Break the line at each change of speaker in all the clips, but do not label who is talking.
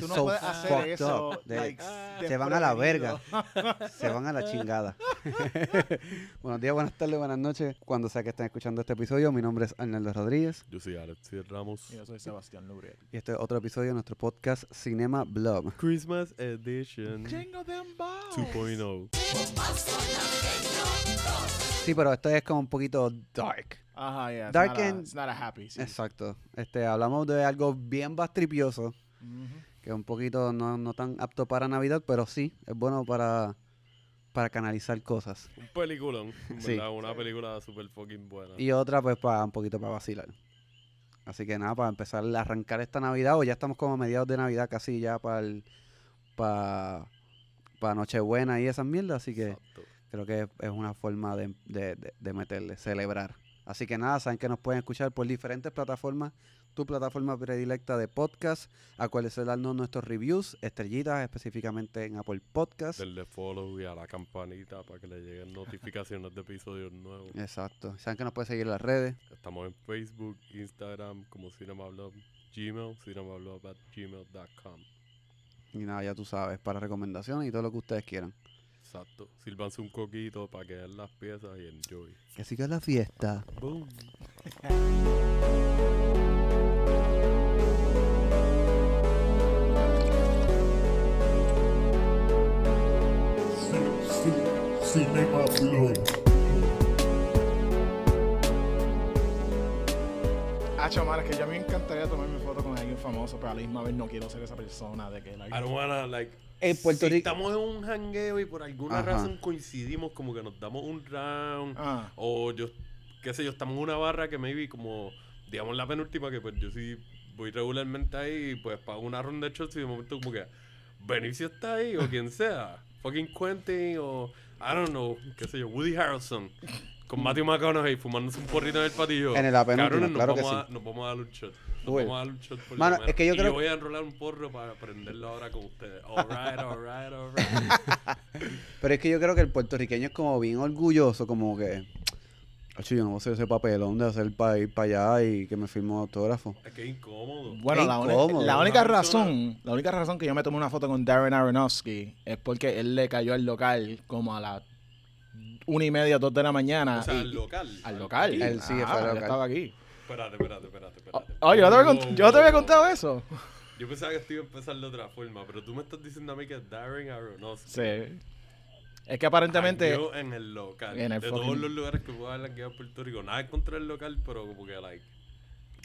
tú no
so
puedes hacer eso.
De- se van a la
desprevenido.
Se van a la chingada. Buenos días, buenas tardes, buenas noches. Cuando sea que estén escuchando este episodio, mi nombre es Arnaldo Rodríguez
Yo soy Alex Ramos.
Y Yo soy Sebastián Luriel.
y este es otro episodio de nuestro podcast Cinema Blob.
Christmas Edition
Jingle them balls.
2.0.
Sí, pero esto es como un poquito dark.
Ajá, yeah. It's
Dark
not a-
and-
It's not a happy. Sí.
Exacto. Este, hablamos de algo bien bastripioso,
Ujú.
Que es un poquito no, no tan apto para Navidad, pero sí, es bueno para, para canalizar cosas.
Un peliculón.
Sí.
¿verdad? Una película super fucking buena.
Y otra, pues, para un poquito para vacilar. Así que nada, para empezar a arrancar esta Navidad, o ya estamos como a mediados de Navidad, casi ya para el, para, para Nochebuena y esas mierdas, así que
Exacto.
creo que es, es una forma de, de- de- de meterle, celebrar. Así que nada, saben que nos pueden escuchar por diferentes plataformas, tu plataforma predilecta de podcast, acuérdense de darnos nuestros reviews, estrellitas, específicamente en Apple Podcast.
Denle follow y a la campanita para que le lleguen notificaciones de episodios nuevos.
Exacto. Saben que nos pueden seguir en las redes.
Estamos en Facebook, Instagram, como CinemaBlog, Gmail, cinemablog at gmail.com.
Y nada, ya tú sabes, para recomendaciones y todo lo que ustedes quieran.
Exacto. Sírvanse un coquito para que den las piezas y enjoy.
Que siga la fiesta.
Boom.
Cinema.
Ah, chamar, es que yo a mí me encantaría tomarme foto con alguien famoso, pero a la misma vez no quiero ser esa persona de que like,
I don't wanna, like,
En Puerto
si
Rico.
estamos en un jangueo y por alguna
Ajá.
razón coincidimos, como que nos damos un round,
Ah,
o yo, qué sé yo, estamos en una barra que maybe como, digamos la penúltima, que pues yo sí voy regularmente ahí, y pues pago una ronda de shots y de momento como que, Benicio está ahí, o quien sea, fucking Quentin, o, I don't know, qué sé yo, Woody Harrelson, con Matthew McConaughey fumándose un porrito en el patillo.
En
Cabrones, nos
claro que
vamos
sí.
a- Nos vamos a dar un shot. Nos
Uy.
vamos a dar un shot por
Mano, es que yo
Y
creo-
voy a enrolar un porro para prenderlo ahora con ustedes. Alright, alright, alright.
Pero es que yo creo que el puertorriqueño es como bien orgulloso, como que. "Acho, yo no voy a hacer ese papelón de hacer para ir para allá y que me firme un autógrafo.
es que es incómodo.
bueno, la,
incómodo.
única razón, la única razón que yo me tomé una foto con Darren Aronofsky es porque él le cayó al local como a las una y media, dos de la mañana.
o sea,
y-
al local.
al local.
Aquí.
Él sí,
Ah,
fue
él
local.
estaba aquí.
Espérate, espérate, espérate, espérate.
Oh, yo, no te había yo no te había contado eso.
Yo pensaba que esto iba a empezar de otra forma, pero tú me estás diciendo a mí que Darren Aronofsky.
Sí. Es que aparentemente.
jangueó en el local.
En el
de
fucking-
todos los lugares que puedo haber en Puerto Rico. Nada contra del local, pero como que, like.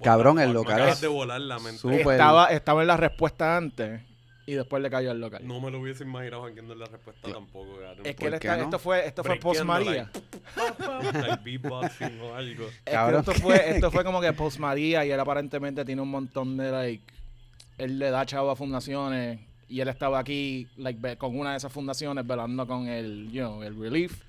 Cabrón, el local
Me
es
de volar la mente.
Estaba, estaba en la respuesta antes y después le cayó al local.
No me lo hubiese imaginado jangueando en la respuesta tampoco, cabrón.
es que
¿Por
él está-
no?
esto fue, esto fue post María.
like, like beatboxing o algo.
Es que
Cabrón.
esto fue, esto fue como que post María y él aparentemente tiene un montón de like. Él le da chavo a fundaciones y él estaba aquí like, con una de esas fundaciones velando con el, you know, el relief.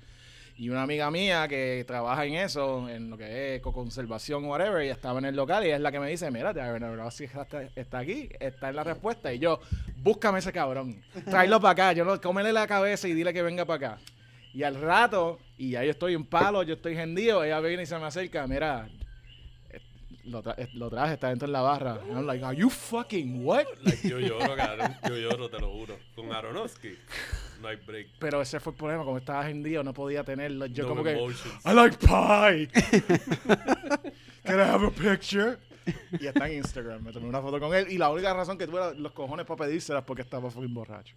Y una amiga mía que trabaja en eso, en lo que es ecoconservación o whatever, y estaba en el local y es la que me dice, mira, Aronofsky está, está aquí, está en la respuesta. Y yo, búscame ese cabrón, tráelo para acá, yo no, cómele la cabeza y dile que venga para acá. Y al rato, y ya yo estoy en palo, yo estoy hendido, ella viene y se me acerca, mira, eh, lo, tra- eh, lo traje, está dentro de la barra. And I'm like, are you fucking what?
Like, yo lloro, cabrón. Yo lloro, te lo juro. Con Aronofsky, no hay break.
Pero ese fue el problema, como estaba hendido, no podía tenerlo. Yo
No
como que. I like pie. Can I have a picture? Y está en Instagram. Me tomé una foto con él. Y la única razón que tuve los cojones para pedírselas es porque estaba fucking borracho.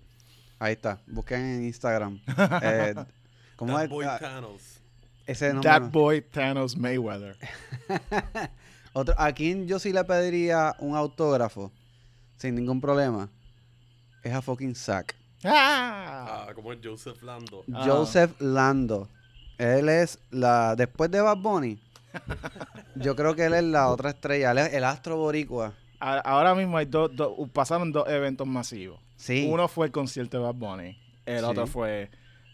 Ahí está. Busquen en Instagram. Eh, ¿Cómo
That
es?
boy
Ah,
Thanos.
ese nombre.
That
no.
boy Thanos Mayweather.
Otro, a quien yo sí le pediría un autógrafo sin ningún problema es a fucking Zack.
¡Ah!
Ah, como es Joseph Lando.
Ah.
Joseph Lando. Él es la. Después de Bad Bunny, yo creo que él es la otra estrella. Él es el astro boricua.
Ahora mismo hay dos, dos- pasaron dos eventos masivos.
Sí.
Uno fue el concierto de Bad Bunny. El
Sí.
otro fue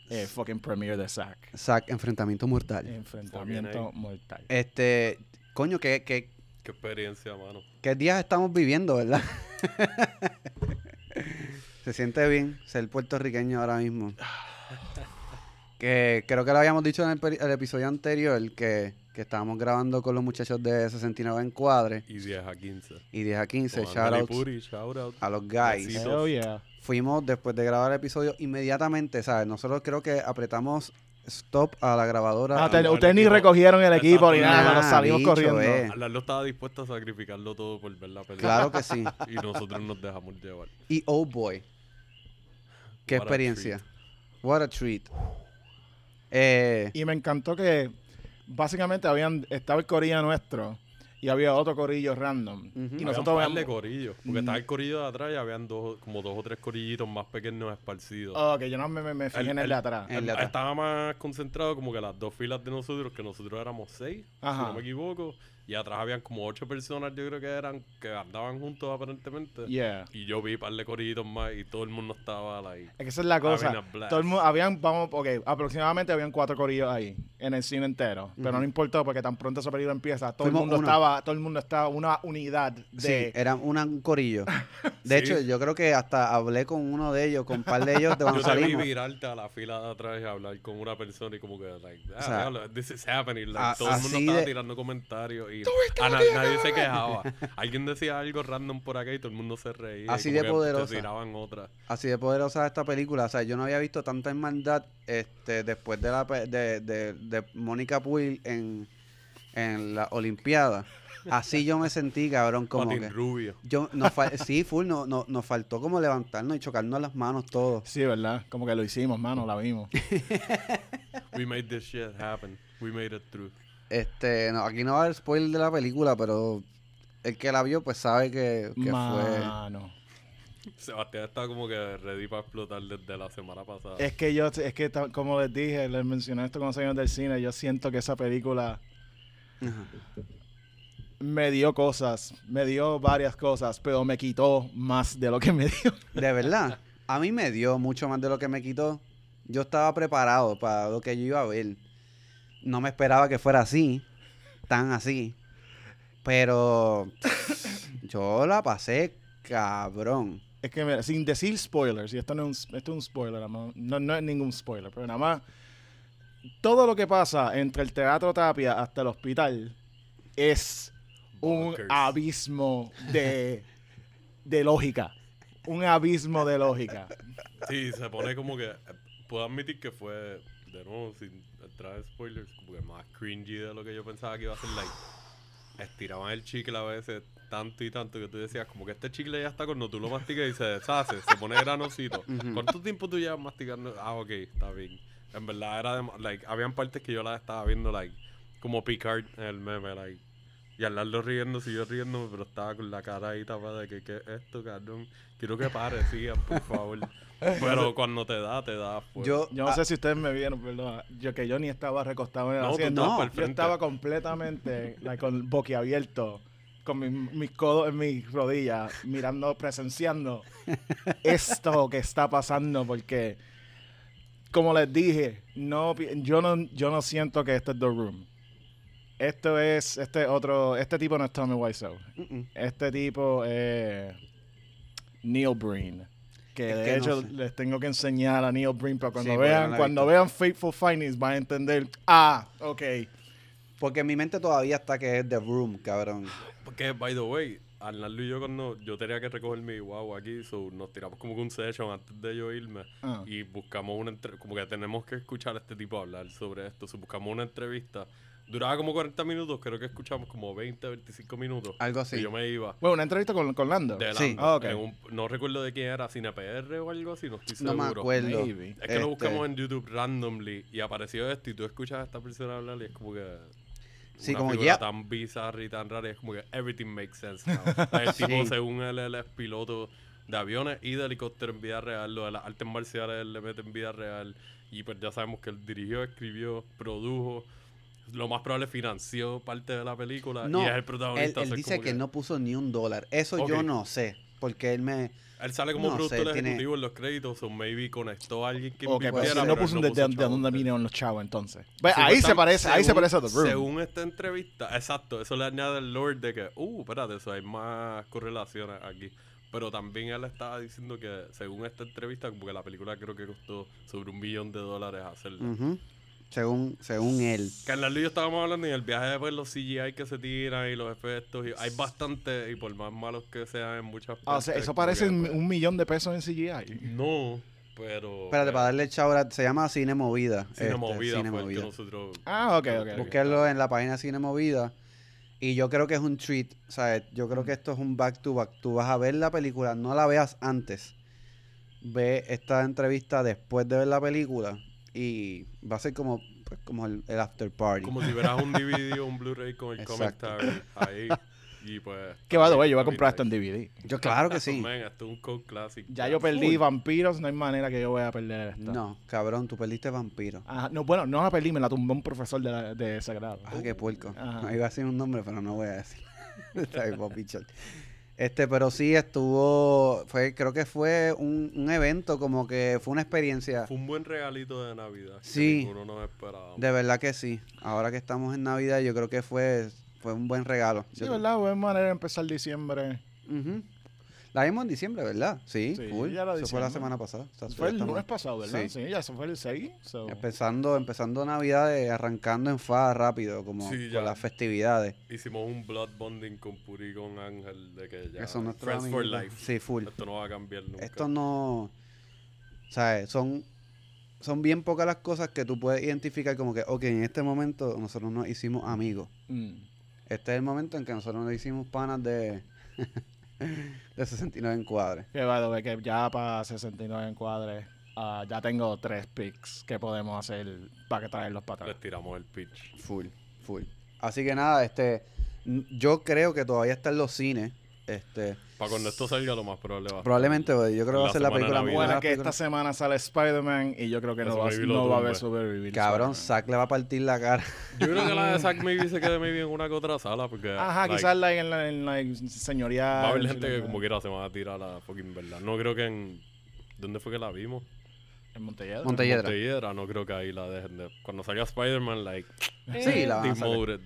el fucking premiere de Zack.
Zack, enfrentamiento mortal.
Enfrentamiento mortal.
Este. Coño, ¿qué, qué,
Qué experiencia, mano.
qué días estamos viviendo, verdad? Se siente bien ser puertorriqueño ahora mismo. Que creo que lo habíamos dicho en el, episodio anterior, que, que estábamos grabando con los muchachos de 69 Encuadre
Y 10 a 15.
y 10 a 15,
Con
shoutouts
Anthony Puri, shout out.
a los guys.
Hell yeah.
Fuimos después de grabar el episodio inmediatamente, ¿sabes? Nosotros creo que apretamos stop a la grabadora.
Ah, ustedes ni
equipo.
recogieron el equipo ni nada, nos
Ah,
salimos
bicho,
corriendo.
eh.
Estaba dispuesto a sacrificarlo todo por ver la película.
Claro que sí.
Y nosotros nos dejamos llevar.
Y oh boy. Qué
What a
experiencia. What a treat. Eh,
Y me encantó que básicamente habían estaba el corillo nuestro y había otro corillo random.
Ujú.
Y
Había
nosotros
un par de corillos. Porque estaba el corillo de atrás y habían dos, como dos o tres corillitos más pequeños esparcidos.
Oh, que yo no me, me, me fijé
El-
en el de
el-
atrás.
el de atrás.
Estaba más concentrado como que las dos filas de nosotros, que nosotros éramos seis,
Ajá.
si no me equivoco. Y atrás habían como ocho personas, yo creo que eran, que andaban juntos aparentemente.
Yeah.
Y yo vi un par de corillitos más y todo el mundo estaba like.
Es que esa es la cosa. Todo el mundo, habían, vamos, ok, aproximadamente habían cuatro corillos ahí en el cine entero. Pero no importó porque tan pronto esa película empieza, todo
Fuimos
el mundo
uno.
estaba, todo el mundo estaba una unidad de
sí, era una- un corillo. De
Sí.
hecho, yo creo que hasta hablé con uno de ellos, con un par de ellos de cuando
Yo te vi virarte a la fila de atrás y hablar con una persona y como que, like, ah,
O sea,
diablo, this is happening. Like,
a-
todo el mundo estaba
de-
tirando comentarios y a na- nadie se quejaba. Alguien decía algo random por acá y todo el mundo se reía. y
Así
como
de poderosa.
Tiraban otra.
Así de poderosa esta película. O sea, yo no había visto tanta hermandad este, después de la de, de, de Mónica Puig en, en la Olimpiada. Así yo me sentí, cabrón, como que...
rubio.
Yo, nos sí, full, no, no, nos faltó como levantarnos y chocarnos las manos todos.
Sí, ¿verdad? Como que lo hicimos, mano, la vimos.
We made this shit happen. We made it through.
Este, no, aquí no va a haber spoiler de la película, pero el que la vio pues sabe que, que fue...
Mano.
Sebastián está como que ready para explotar desde la semana pasada.
Es que yo, es que como les dije, les mencioné esto cuando salieron del cine, yo siento que esa película
Ajá.
Me dio cosas, me dio varias cosas, pero me quitó más de lo que me dio.
De verdad, a mí me dio mucho más de lo que me quitó. Yo estaba preparado para lo que yo iba a ver. No me esperaba que fuera así, tan así. Pero yo la pasé cabrón.
Es que mira, sin decir spoilers, y esto no es un, esto es un spoiler, no, no es ningún spoiler, pero nada más, todo lo que pasa entre el Teatro Tapia hasta el hospital es un abismo de, de lógica. Un abismo de lógica.
Sí, se pone como que. Puedo admitir que fue, de nuevo, sin entrar en spoilers, como que más cringy de lo que yo pensaba que iba a ser. Like, estiraban el chicle a veces tanto y tanto que tú decías, como que este chicle ya está cuando tú lo masticas y se deshace, se pone granosito.
Ujú.
¿Cuánto tiempo tú llevas masticando? Ah, ok, está bien. En verdad era de, like, habían partes que yo las estaba viendo, like, como Picard en el meme, like. Y al lado riendo, siguió riendo, pero estaba con la cara ahí tapada de que, ¿qué es esto, cabrón? Quiero que pare, sigan, por favor. Pero cuando te da, te da. pues.
Yo,
Yo no
ah,
sé si ustedes me vieron, perdón, yo que yo ni estaba recostado en el
No,
asiento.
No,
Yo estaba completamente like, con boquiabierto, con mi- mis codos en mis rodillas, mirando, presenciando esto que está pasando, porque, como les dije, no, yo no, yo no siento que esto es The Room. Esto es, este otro, este tipo no es Tommy Wiseau.
mm, mm.
Este tipo es Neil Breen. Que
Es
de
que no
hecho
sé.
les tengo que enseñar a Neil Breen para cuando
Sí, porque no
vean, cuando
visto.
vean Fateful Findings van a entender. Ah, ok.
Porque en mi mente todavía está que es The Room, cabrón.
Porque, by the way, Arnaldo y yo cuando yo tenía que recoger mi guagua aquí, so, nos tiramos como que un session antes de yo irme
Ah.
y buscamos una como que tenemos que escuchar a este tipo hablar sobre esto, so, buscamos una entrevista. Duraba como 40 minutos, creo que escuchamos como 20, 25 minutos.
Algo así.
Y yo me iba.
Bueno, una entrevista con, con Lando.
De
Sí.
Lando,
Ah, ok.
en un- no recuerdo de quién era, CinePR o algo así, no estoy
No
seguro.
me acuerdo.
Maybe.
Es que
Este,
lo buscamos en YouTube randomly y apareció esto y tú escuchas a esta persona hablar y es como que...
Sí,
una
como, yep.
tan bizarra y tan rara y es como que everything makes sense now. el tipo,
Sí.
según él, él es piloto de aviones y de helicóptero en vida real. Lo de las artes marciales él le mete en vida real. Y pues ya sabemos que él dirigió, escribió, produjo. Lo más probable financió parte de la película
No,
y es el
Él,
protagonista.
él
sea,
dice que no puso ni un dólar. Eso yo no sé. Porque él me.
Él sale como
no
productor
sé, tiene-
ejecutivo en los créditos o maybe conectó a alguien que
Ok, pero
invirtiera,
si no puso
él
de, de-
chavo.
de dónde vinieron los chavos entonces. Pues,
Sí,
ahí
pues,
se parece, ahí se parece a The Room.
Según esta entrevista, exacto, eso le añade el Lord de que, uh, espérate, eso hay más correlaciones aquí. Pero también él estaba diciendo que, según esta entrevista, como que la película creo que costó sobre un millón de dólares hacerla.
Ujú. Según, según él.
Que en la luz estábamos hablando y en el viaje de pues, los CGI que se tiran y los efectos. Y hay bastante, y por más malos que sean en muchas
Ah, o sea,
partes,
eso parece un, un millón de pesos en CGI.
No, pero.
Espérate, para darle chau, ahora, se llama Cine Movida.
Cine
este,
Movida
Cine
fue el
Movida.
que nosotros.
Ah, ok, ok. ok.
Búsquenlo en la página Cine Movida. Y yo creo que es un treat. ¿sabes? Yo creo que esto es un back to back. Tú vas a ver la película, no la veas antes. Ve esta entrevista después de ver la película. Y va a ser como, pues, como el, el after party.
Como si verás un DVD o un Blu-ray con el
Exacto.
commentary ahí. Y pues.
Que va, güey, yo voy a comprar esto en. DVD.
Yo claro que
Esto,
sí.
man, esto un classic.
Ya yo perdí vampiros, no hay manera que yo voy a perder esta.
No, cabrón, tú perdiste vampiro.
Ajá, no, bueno, no la perdí, me la tumbó un profesor de, la- de Sagrado.
Ah, qué puerco.
Ajá.
Iba a decir un nombre, pero no voy a decir. Está bien. Este, pero sí estuvo, fue, creo que fue un, un evento, como que fue una experiencia.
Fue un buen regalito de Navidad. que
Sí.
ninguno nos esperaba.
De verdad que sí. Ahora que estamos en Navidad, yo creo que fue, fue un buen regalo.
Sí,
Yo-
¿verdad? Buena manera de empezar diciembre.
Ujú. La vimos en diciembre, ¿verdad? Sí,
Sí,
full.
ya
Eso fue la semana pasada. O sea,
Fue el lunes pasado, ¿verdad?
Sí.
Sí, ya eso fue el 6. so-
Empezando, empezando Navidad, eh, arrancando en fa rápido, como
Sí,
con las festividades.
Hicimos un blood bonding con Puri y con Ángel de que ya.
Eso nuestros
Friends for life.
Sí, full.
Esto no va a cambiar nunca.
Esto no. ¿Sabes? Son, son bien pocas las cosas que tú puedes identificar como que, ok, en este momento nosotros nos hicimos amigos.
Mm.
Este es el momento en que nosotros nos hicimos panas de. de 69 encuadres.
Que va, güey, que ya para 69 encuadres, ah, ya tengo tres picks que podemos hacer para que traerlos para
Les
atrás.
tiramos el pitch.
Full, full. Así que nada, este. Yo creo que todavía está en los cines. Este.
Para cuando esto salga, lo más probable va a
Probablemente, güey, yo creo que va a
La
ser la película las
que esta semana sale Spider-Man y yo creo que no va, no va a haber reveal.
Cabrón. Zack le va a partir la cara.
Yo creo que la de Zack maybe se quede maybe en una que otra sala. Porque.
Ajá,
like,
quizás like, en la, en la señoría.
Va a haber gente que como quiera se va a tirar a la fucking verdad. No creo que en. ¿Dónde fue que la vimos?
En Montelledra.
Montelledra.
Montelledra, no creo que ahí la dejen de. Cuando salga Spider-Man, like.
Sí, la van a.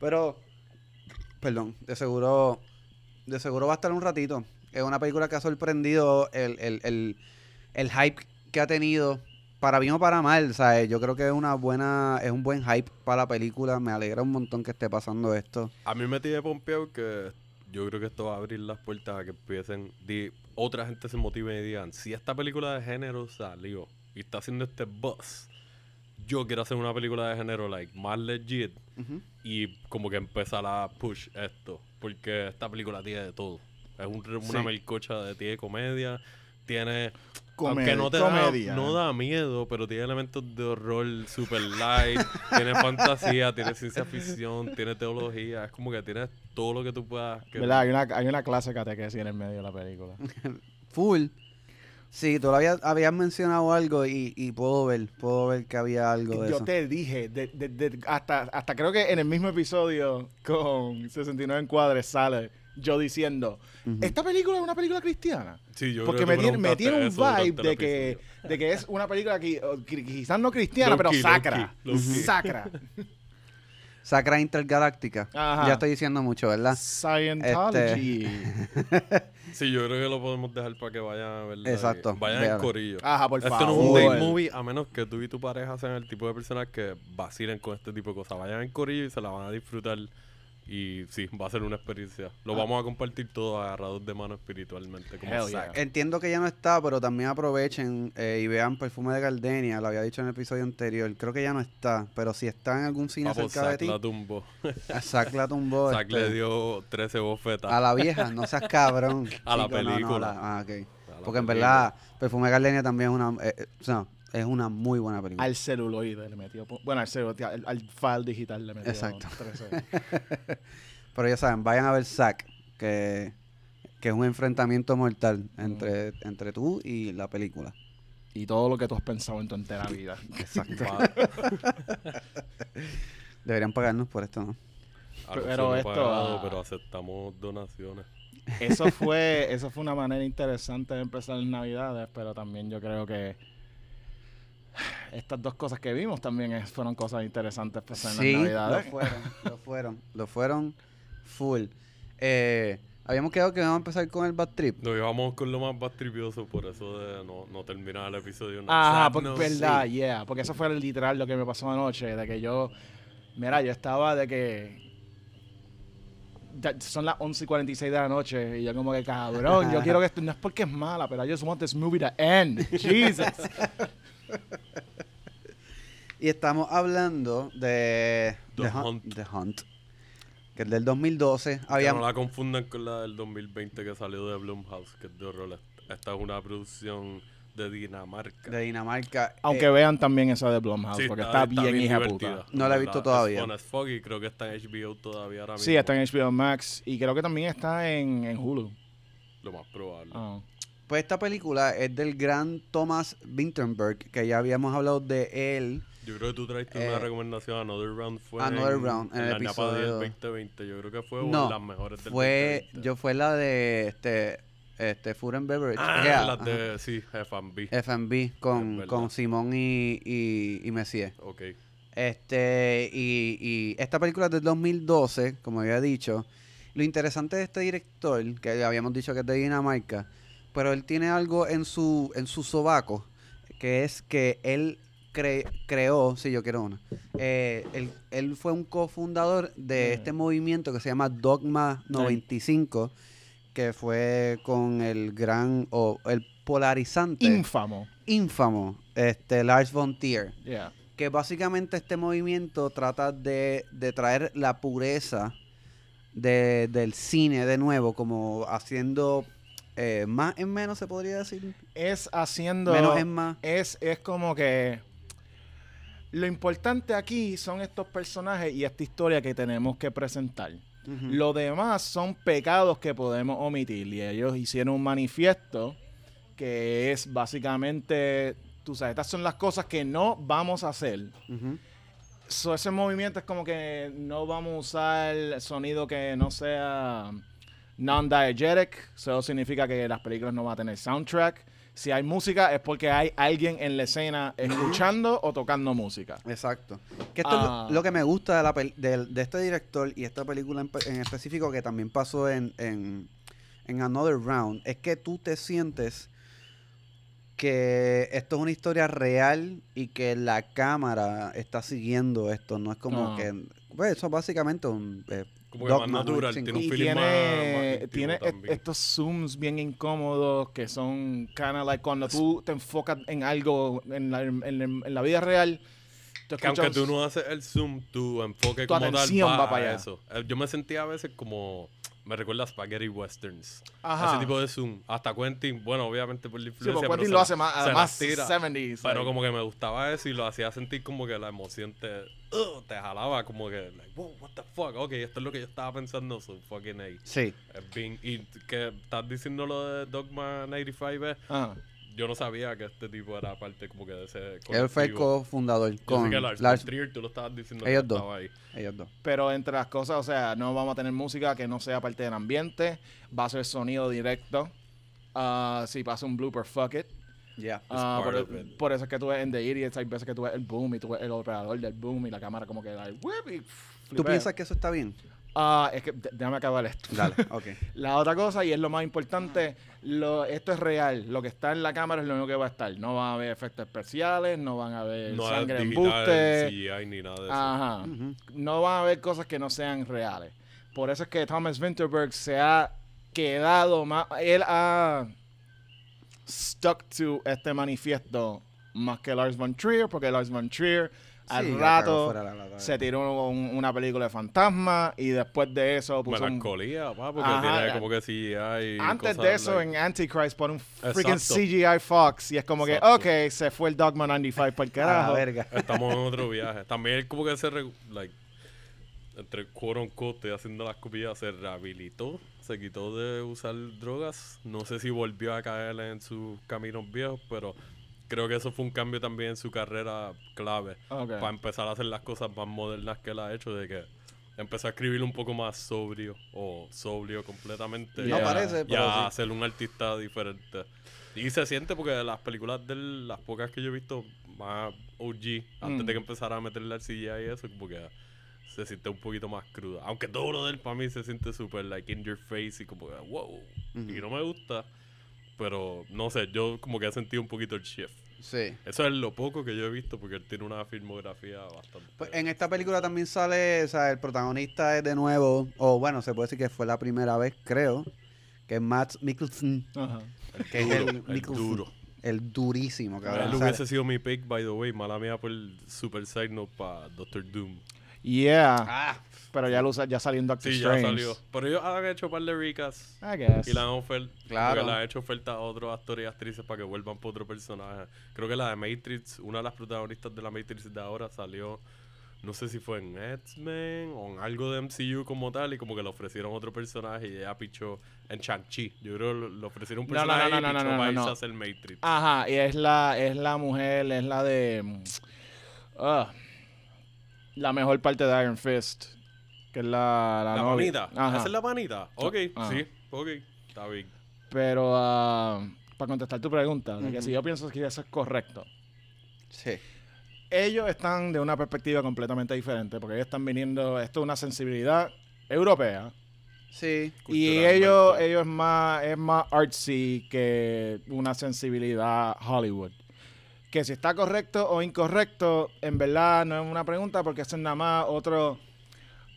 Pero, perdón, de seguro, de seguro va a estar un ratito. Es una película que ha sorprendido el, el, el, el hype que ha tenido, para bien o para mal, ¿sabes? Yo creo que es una buena, es un buen hype para la película. Me alegra un montón que esté pasando esto.
A mí me tiene pompeado que yo creo que esto va a abrir las puertas a que empiecen. di- otra gente se motive y digan: si esta película de género salió y está haciendo este buzz, yo quiero hacer una película de género like más legit y como que empezar a push esto. Porque esta película tiene de todo. Es un- una
Sí.
melcocha de tiene comedia, tiene
Comedia,
aunque no te
comedia.
Da, no da miedo, pero tiene elementos de horror super light, tiene fantasía, tiene ciencia ficción, tiene teología, es como que tiene todo lo que tú puedas. que-
¿Verdad? Hay una, hay una clase catequesis en el medio de la película.
Full. Sí, tú lo habías, habías mencionado algo y, y puedo ver, puedo ver que había algo de
Yo
eso.
te dije, de- de- de- hasta, hasta creo que en el mismo episodio con 69 encuadres sale yo diciendo. ¿esta película es una película cristiana?
Sí, yo
Porque
creo
me
que
tiene, me un
eso
vibe de que, de que es una película que, qui- quizás no cristiana, pero sacra. Sacra.
Sacra Intergaláctica.
Ajá.
Ya estoy diciendo mucho, ¿verdad?
Scientology.
Sí, yo creo que lo podemos dejar para que vayan a verla. y
Exacto,
Vayan en corillo.
Ajá, por
Esto
favor.
no es un date movie a menos que tú y tu pareja sean el tipo de personas que vacilen con este tipo de cosas. Vayan en corillo y se la van a disfrutar. Y sí, va a ser una experiencia. Lo vamos a compartir todo agarrados de mano espiritualmente. Como
yeah.
Entiendo que ya no está, pero también aprovechen eh, y vean Perfume de Gardenia. Lo había dicho en el episodio anterior. Creo que ya no está, pero si está en algún cine
Papo,
cerca de
Zack
ti,
la tumbó.
Zack la tumbó.
Zack
este,
le dio 13 bofetas.
A la vieja, no seas cabrón.
A la
Chico, no, no,
película.
la- ah, ok.
A la
Porque en verdad, Perfume de Gardenia también es una, eh, eh, o sea, es una muy buena película.
Al celuloide le metió. Bueno, al celuloide, al, al file digital le metió.
Exacto.
13.
Pero ya saben, vayan a ver Zack, que, que es un enfrentamiento mortal entre, entre tú y la película.
Y todo lo que tú has pensado en tu entera vida.
Exacto. Deberían pagarnos por esto, ¿no?
Pero esto,
pagado,
ah.
pero aceptamos donaciones.
Eso fue, eso fue una manera interesante de empezar en Navidades, pero también yo creo que estas dos cosas que vimos también es- fueron cosas interesantes hacer en
Sí,
las
lo
Navidades.
fueron, lo fueron, lo fueron full. Eh, Habíamos quedado que íbamos a empezar con el bad trip.
Nos íbamos con lo más bastripioso, por eso de no, no terminar el episodio.
Ajá,
sad
porque verdad, yeah. Porque eso fue literal lo que me pasó anoche. De que yo. Mira, yo estaba de que. son las 11 y 46 de la noche. Y yo, como que cabrón, yo quiero que esto. No es porque es mala, pero I just want this movie to end. Jesus.
Y estamos hablando de
The Hunt.
The Hunt, que es del 2012.
Que
Habíamos,
no la confundan con la del 2020 que salió de Blumhouse, que es de horror. Esta es una producción de Dinamarca.
de Dinamarca.
Aunque
eh,
vean también esa de Blumhouse,
Sí,
porque está, bien hija
divertida.
puta.
No la he visto todavía.
Es creo que está en HBO todavía ahora mismo.
Sí, está en HBO Max. Y creo que también está en, en Hulu.
Lo más probable.
Ah.
Pues esta película es del gran Thomas Vinterberg, que ya habíamos hablado de él.
Yo creo que tú traiste
Eh,
una recomendación. Another Round fue
Another
en,
Round, en el
la ñapa del
episodio-
2020. Yo creo que fue
No,
una de las mejores del
Fue,
2020.
yo fue la de este, este Food and Beverage.
Ah,
Yeah,
las
ajá.
de, sí, F&B.
F&B con, con Simón y, y, y Messier.
Ok.
Este, y, y esta película es del 2012, como había dicho. Lo interesante de este director, que habíamos dicho que es de Dinamarca, pero él tiene algo en su, en su sobaco, que es que él cre- creó, si yo quiero una, eh, él, él fue un cofundador de
Mm.
este movimiento que se llama Dogma 95, que fue con el gran, o el polarizante,
Infamo.
ínfamo, este, Lars von Trier
Yeah.
que básicamente este movimiento trata de, de traer la pureza de- del cine de nuevo, como haciendo eh, más en menos, se podría decir.
Es haciendo.
Menos en más.
es, es como que lo importante aquí son estos personajes y esta historia que tenemos que presentar. Lo demás son pecados que podemos omitir y ellos hicieron un manifiesto que es básicamente, tú sabes, estas son las cosas que no vamos a hacer.
Ujú.
So, ese movimiento es como que no vamos a usar sonido que no sea non-diegetic. Eso significa que las películas no van a tener soundtrack. Si hay música es porque hay alguien en la escena escuchando o tocando música.
Exacto. Que esto es
Ah.
lo, lo que me gusta de, la pel- de este director y esta película en, pe- en específico que también pasó en, en, en Another Round, es que tú te sientes que esto es una historia real y que la cámara está siguiendo esto. No es como
Ah.
que... Pues eso es básicamente un... eh,
Como que más natural.
95.
Tiene un
Y
feeling más,
tiene,
más
tiene
también.
estos zooms bien incómodos que son kind of like cuando tú te enfocas en algo en la, en- en- en la vida real.
Que aunque tú no haces el zoom, tu enfoque
Tu
como tal va,
va para allá.
eso. Eh, Yo me sentía a veces como... Me recuerda a Spaghetti Westerns.
Ajá.
Ese tipo de zoom. Hasta Quentin, bueno, obviamente por la
Sí,
influencia.
porque
pero
Quentin
se
lo
la-
hace más,
se las tira.
70s.
Pero
like.
como que me gustaba eso y lo hacía sentir como que la emoción te, ugh, te jalaba, como que, like, wow, what the fuck, ok, esto es lo que yo estaba pensando, so fucking A.
sí.
Es bien- y que estás diciendo lo de Dogma 95, eh,
Ajá.
Yo no sabía que este tipo era parte como que de ese
Él fue el
colectivo.
cofundador con
que Lars,
Lars-
Trier, tú lo estabas diciendo
Ellos dos.
ahí.
ellos dos.
Pero entre las cosas, o sea, no vamos a tener música que no sea parte del ambiente. Va a ser sonido directo. Ah, si pasa un blooper, fuck it.
Ya.
Ah,
part
por,
of it.
por eso es que tú ves en The Idiots, hay veces que tú ves el boom y tú ves el operador del boom y la cámara como que like, whip y
¿Tú piensas que eso está bien?
Ah, es que déjame acabar esto.
Dale, ok.
La otra cosa, y es lo más importante, lo, esto es real. Lo que está en la cámara es lo único que va a estar. No van a haber efectos especiales, no van a haber
No
sangre en.
CGI ni nada de eso.
Ajá. No van a haber cosas que no sean reales. Por eso es que Thomas Winterberg se ha quedado más. Él ha stuck to este manifiesto más que Lars von Trier, porque Lars von Trier al
Sí,
rato se tiró un- una película de fantasma y después de eso puso un-
Melancolía, papá, porque
Ajá,
tiene
ya.
como que CGI.
Antes
cosas,
de eso,
like-
en Antichrist, por un freaking
Exacto.
CGI Fox. Y es como
Exacto.
que, ok, se fue el Dogma 95 por el carajo.
verga.
Estamos en otro viaje. También él como que se, re- like, entre quote unquote, estoy haciendo las copias, se rehabilitó, se quitó de usar drogas. No sé si volvió a caer en sus caminos viejos, pero creo que eso fue un cambio también en su carrera clave.
Ok.
Para empezar a hacer las cosas más modernas que él ha hecho, de que empezó a escribir un poco más sobrio o sobrio completamente.
No
parece, pero
a
sí.
ser un artista diferente. Y se siente porque las películas de él, las pocas que yo he visto más OG, antes
Mm.
de que empezara a meterle al CGI y eso, como que se siente un poquito más cruda. Aunque todo lo del para mí se siente súper like in your face y como que wow. Y no me gusta. Pero no sé, yo como que he sentido un poquito el shift.
Sí.
Eso es lo poco que yo he visto porque él tiene una filmografía bastante.
Pues en esta película también sale, o sea, el protagonista es de nuevo, o bueno, se puede decir que fue la primera vez, creo, que es Matt Mikkelsen,
Ajá.
que es
duro,
el,
el
Mikkelsen,
duro.
el durísimo, cabrón.
Él hubiese sido mi pick, by the way. Mala mía por el super side note para Doctor Doom.
Yeah.
ah,
Pero ya lo ya salió en Doctor
Sí, ya salió. Pero ellos han hecho un par de ricas.
I guess.
Y le han, ofer-
Claro.
porque le han hecho oferta a otros actores y actrices para que vuelvan por otro personaje. Creo que la de Matrix, una de las protagonistas de la Matrix de ahora salió, no sé si fue en X-Men o en algo de MCU como tal, y como que le ofrecieron otro personaje y ella pichó en Shang-Chi. Yo creo que le ofrecieron un
No, no,
personaje
no,
y
no, no,
pichó para irse a hacer Matrix.
Ajá, y es la, es la mujer, es la de. mm, ah, la mejor parte de Iron Fist. Que es la. La,
la panita.
Ajá.
¿Esa es la panita? Ok,
Ajá.
sí, ok. Está bien.
Pero ah, para contestar tu pregunta, de que si yo pienso que eso es correcto.
sí.
Ellos están de una perspectiva completamente diferente, porque ellos están viniendo, esto es una sensibilidad europea,
Sí,
y ellos, ellos es más, es más artsy que una sensibilidad Hollywood. Que si está correcto o incorrecto, en verdad no es una pregunta, porque eso es nada más otro,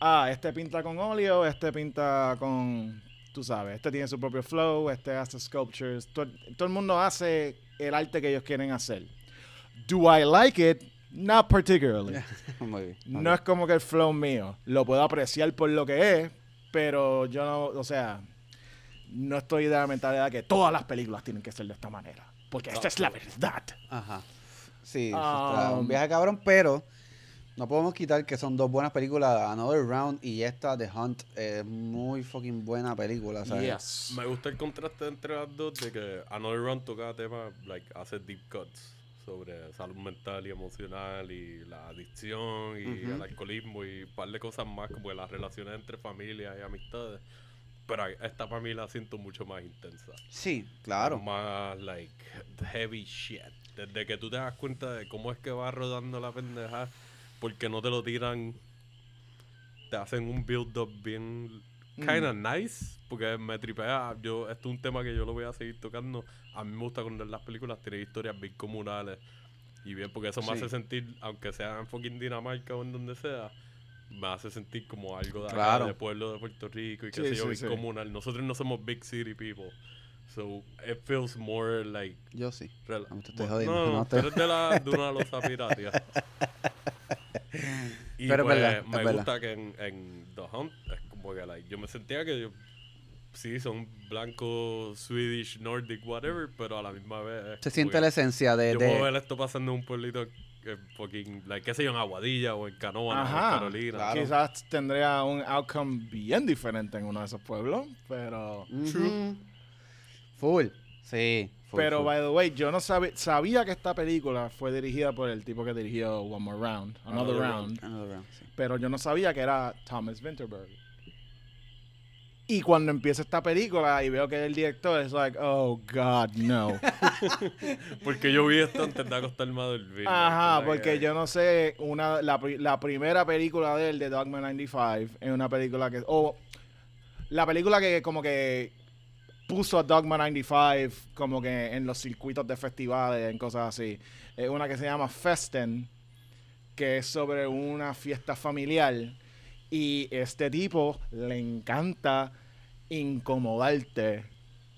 ah, este pinta con óleo, este pinta con, tú sabes, este tiene su propio flow, este hace sculptures, todo, todo el mundo hace el arte que ellos quieren hacer. Do I like it? Not particularly.
muy bien.
No es como que el flow mío. Lo puedo apreciar por lo que es, pero yo no, o sea, no estoy de la mentalidad que todas las películas tienen que ser de esta manera. Porque esta es la verdad.
Ajá. Sí,
Um,
un viaje cabrón, pero no podemos quitar que son dos buenas películas, Another Round y esta, The Hunt, es muy fucking buena película, ¿sabes?
Yes.
Me gusta el contraste entre las dos de que Another Round toca temas, like, hace deep cuts sobre salud mental y emocional y la adicción y el alcoholismo y un par de cosas más como las relaciones entre familias y amistades. Pero esta para mí la siento mucho más intensa.
Sí, claro.
Más, like, heavy shit. Desde que tú te das cuenta de cómo es que va rodando la pendeja, porque no te lo tiran, te hacen un build-up bien kinda nice, porque me tripea. Yo, esto es un tema que yo lo voy a seguir tocando. A mí me gusta cuando en las películas tienen historias bien comunales y bien, porque eso me
Sí.
hace sentir, aunque sea en fucking Dinamarca o en donde sea, me hace sentir como algo de acá,
Claro.
de pueblo de Puerto Rico y que
Sí,
sé yo,
sí,
bien comunal. Nosotros no somos big city people. So, it feels more like...
Yo sí. No,
No, no, eres de, la, de una losa piratia. y
Pero es
pues,
verdad,
me
es verdad.
gusta que en, en The Hunt es como que like, yo me sentía que yo, sí, son blancos, Swedish, Nordic, whatever, pero a la misma vez...
Se siente la esencia de...
Yo
de-
puedo ver esto pasando en un pueblito que fucking, like, qué sé yo, en Aguadilla o en Canoa, en
Ajá.
Carolina.
Claro.
Quizás tendría un outcome bien diferente en uno de esos pueblos, pero...
Ujú. Full. Sí. Full,
Pero,
full.
by the way, yo no sabía, sabía que esta película fue dirigida por el tipo que dirigió One More Round, Another,
Another
Round.
Another round, sí.
pero yo no sabía que era Thomas Winterberg. Y cuando empieza esta película y veo que es el director, es like, oh God, no.
Porque yo vi esto antes de acostarme a dormir.
Ajá, porque
eh,
yo no sé, una, la, la primera película de él, de Dogma 95, es una película que, o la película que como que puso a Dogma 95 como que en los circuitos de festivales, en cosas así. Es una que se llama Festen, que es sobre una fiesta familiar. Y este tipo le encanta incomodarte,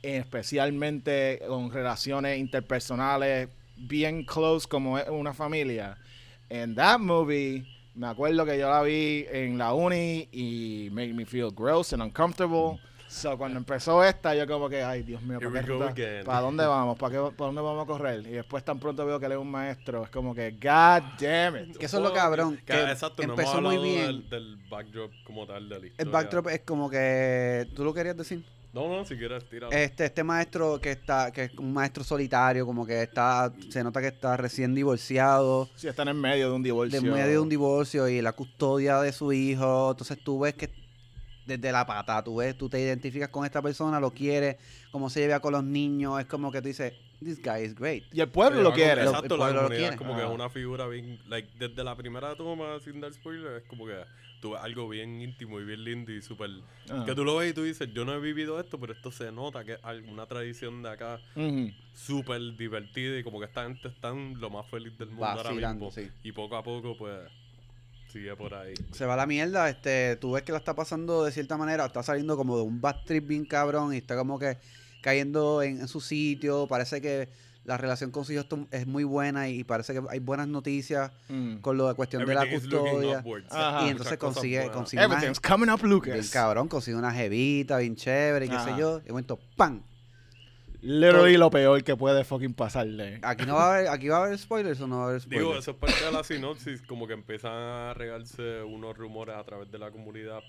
especialmente con relaciones interpersonales bien close como es una familia. En that movie, me acuerdo que yo la vi en la uni y made me feel gross and uncomfortable. So, cuando empezó esta, yo como que, ay, Dios mío, ¿para,
we
qué
go
ruta-
again.
¿para dónde vamos? ¿Para, qué, ¿Para dónde vamos a correr? Y después tan pronto veo que él es un maestro. Es como que, God damn it.
Que eso es lo cabrón.
Que,
Que
exacto, no
empezó
hemos
muy
hablado
bien.
Del, del backdrop como tal de la
El backdrop es como que... ¿Tú lo querías decir?
No, no, si quieres tirar.
Este, este maestro que está, que es un maestro solitario, como que está, se nota que está recién divorciado,
Si están en medio de un divorcio.
de medio de un divorcio y la custodia de su hijo. Entonces tú ves que desde la pata. Tú ves, tú te identificas con esta persona, lo quieres, cómo se lleva con los niños. Es como que tú dices, this guy is great.
Y el pueblo lo quiere.
Lo-
Exacto,
el
la
pueblo lo
comunidad
quiere.
es como que es una figura bien, like, desde la primera toma, sin dar spoiler, es como que tú ves algo bien íntimo y bien lindo y súper...
Ah.
Que tú lo ves y tú dices, yo no he vivido esto, pero esto se nota que es alguna tradición de acá
Ujú.
súper divertida y como que esta gente está en lo más feliz del mundo ahora mismo.
sí.
Y poco a poco, pues, sigue por ahí.
Se va a la mierda, este, tú ves que la está pasando de cierta manera, está saliendo como de un bad trip bien cabrón y está como que cayendo en, en su sitio, parece que la relación con su hijo esto- es muy buena y parece que hay buenas noticias
Mm.
con lo de cuestión de la custodia.
Ajá.
Y entonces consigue, consigue una,
Everything's coming up,
bien cabrón, consigue una jevita bien chévere y qué sé yo. Y de momento, ¡pam!
Literally lo peor que puede fucking pasarle.
Aquí no va a haber, aquí va a haber spoilers o no va a haber spoilers.
Digo, eso es parte de la sinopsis, como que empiezan a regarse unos rumores a través de la comunidad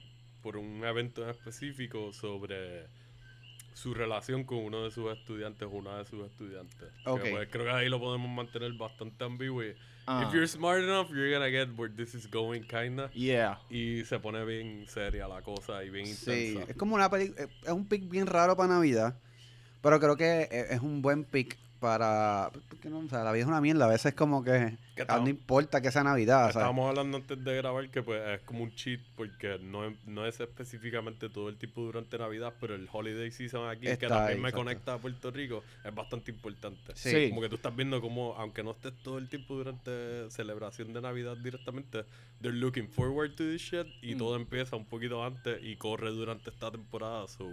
por un evento en específico sobre su relación con uno de sus estudiantes o una de sus estudiantes. Que,
Ok.
pues, creo que ahí lo podemos mantener bastante ambiguo.
Ah.
If you're smart enough, you're gonna get where this is going, kinda.
Yeah.
Y se pone bien seria la cosa y bien
Sí,
intensa.
es como una película, es un pick bien raro para Navidad, pero creo que e- es un buen pick para, porque no, o sea, la vida es una mierda, a veces es como que,
Que estamos-
no importa que sea Navidad, ¿sabes?
Estábamos hablando antes de grabar que pues es como un cheat porque no es, no es específicamente todo el tiempo durante Navidad, pero el holiday season aquí, que también
ahí,
me
exacto.
conecta a Puerto Rico, es bastante importante.
Sí.
Sí.
Como que tú estás viendo como, aunque no estés todo el tiempo durante celebración de Navidad directamente, they're looking forward to this shit y
Mm.
todo empieza un poquito antes y corre durante esta temporada. So,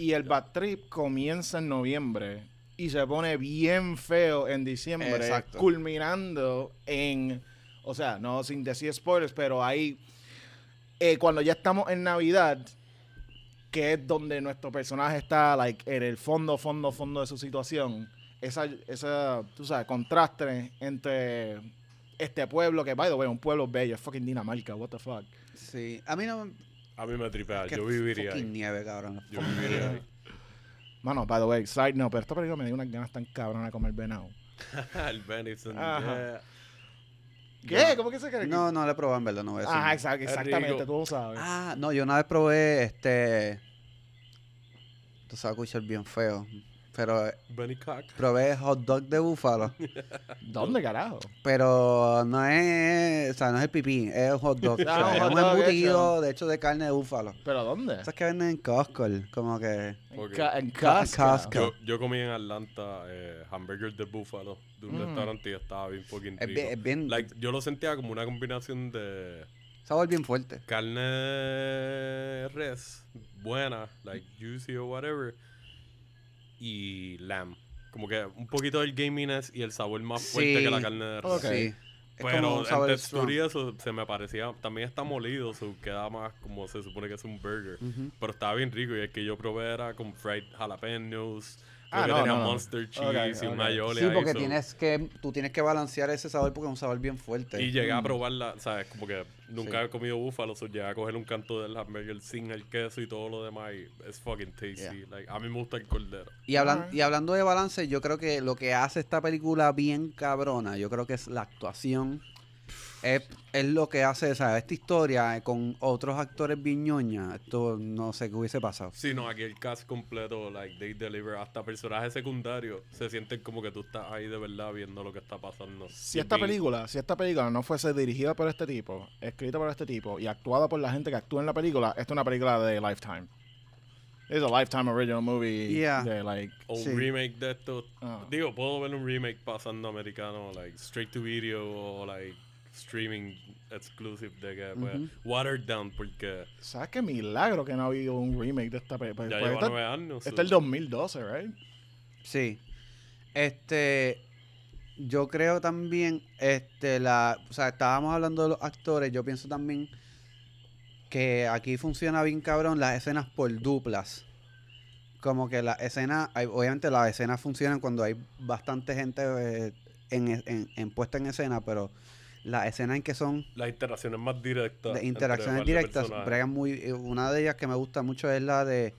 Y el Bad Trip comienza en noviembre y se pone bien feo en diciembre,
Exacto.
culminando en, o sea, no sin decir spoilers, pero ahí, eh, cuando ya estamos en Navidad, que es donde nuestro personaje está, like, en el fondo, fondo, fondo de su situación, esa, esa, tú sabes, contraste entre este pueblo, que, by the way, un pueblo bello, es fucking Dinamarca, what the fuck.
Sí, a mí no,
a mí me tripea,
que
yo viviría ahí.
nieve, cabrón.
Yo viviría ahí.
Mano, by the way, side note, pero esta película me dio unas ganas tan cabronas de comer venado.
el venison, yeah.
¿Qué? ¿Cómo que se cree?
No, no le he probado en verdad, no voy a decir.
Ajá, exact-
Es
exactamente, tú lo sabes.
Ah, no, yo una vez probé este. Va a escuchar bien feo. Pero eh,
Benny Cock.
probé hot dog de búfalo.
¿Dónde carajo?
Pero no es. O sea, no es el pipí, es un hot dog.
Ah,
O sea,
un
es
hot
un
dog
embutido de hecho de carne de búfalo.
¿Pero dónde?
Esas que venden en Costco, como que.
En,
Ok.
Ca- en Costco.
Costco.
Yo, yo comí en Atlanta eh, hamburger de búfalo de un
Mm.
restaurante y estaba bien fucking
Es bien, es bien
Like, yo lo sentía como una combinación de
sabor bien fuerte.
carne res buena, like juicy o whatever, y lamb. Como que un poquito del gaminess y el sabor más fuerte
Sí.
que la carne de res.
Ok.
Sí. Es como
Pero en textura eso se me parecía, también está molido, so queda más como se supone que es un burger. Pero estaba bien rico y el que yo probé era con fried jalapenos.
Ah, no,
tenía
no, no.
monster cheese y un
ok.
aioli
Sí,
ahí,
porque
so-
tienes que, tú tienes que balancear ese sabor porque es un sabor bien fuerte.
Y llegué a
Mm.
probarla, ¿sabes? Como que nunca
Sí.
he comido búfalo, so llegué a coger un canto del hamburger sin el queso y todo lo demás y es fucking tasty.
Yeah.
Like, a mí me gusta el cordero.
Y, hablan- y hablando de balance, yo creo que lo que hace esta película bien cabrona, yo creo que es la actuación. Es, es lo que hace, o sea, esta historia eh, con otros actores bien ñoña, esto no sé qué hubiese pasado.
Sí, no, aquí el cast completo, like, they deliver hasta personajes secundarios. Se sienten como que tú estás ahí de verdad viendo lo que está pasando.
Si
Y
esta
bien-
película, si esta película no fuese dirigida por este tipo, escrita por este tipo y actuada por la gente que actúa en la película, esta es una película de Lifetime. Es a Lifetime original movie
Yeah.
de like
O un
Sí.
remake de esto.
Ah.
Digo, puedo ver un remake pasando americano, like straight to video o like streaming exclusive de que, pues,
Ujú.
watered down, porque
¿Sabes qué milagro que no ha habido un remake de esta película?
ya
Pues
lleva nueve años.
Este es el 2012, right?
Sí. Este, yo creo también, este, la, o sea, estábamos hablando de los actores, yo pienso también que aquí funciona bien cabrón las escenas por duplas. Como que las escenas, hay- obviamente las escenas funcionan cuando hay bastante gente eh, en, en- en puesta en escena, pero las escenas en que son
Las interacciones más directas.
de interacciones directas bregan muy eh, una de ellas que me gusta mucho es la de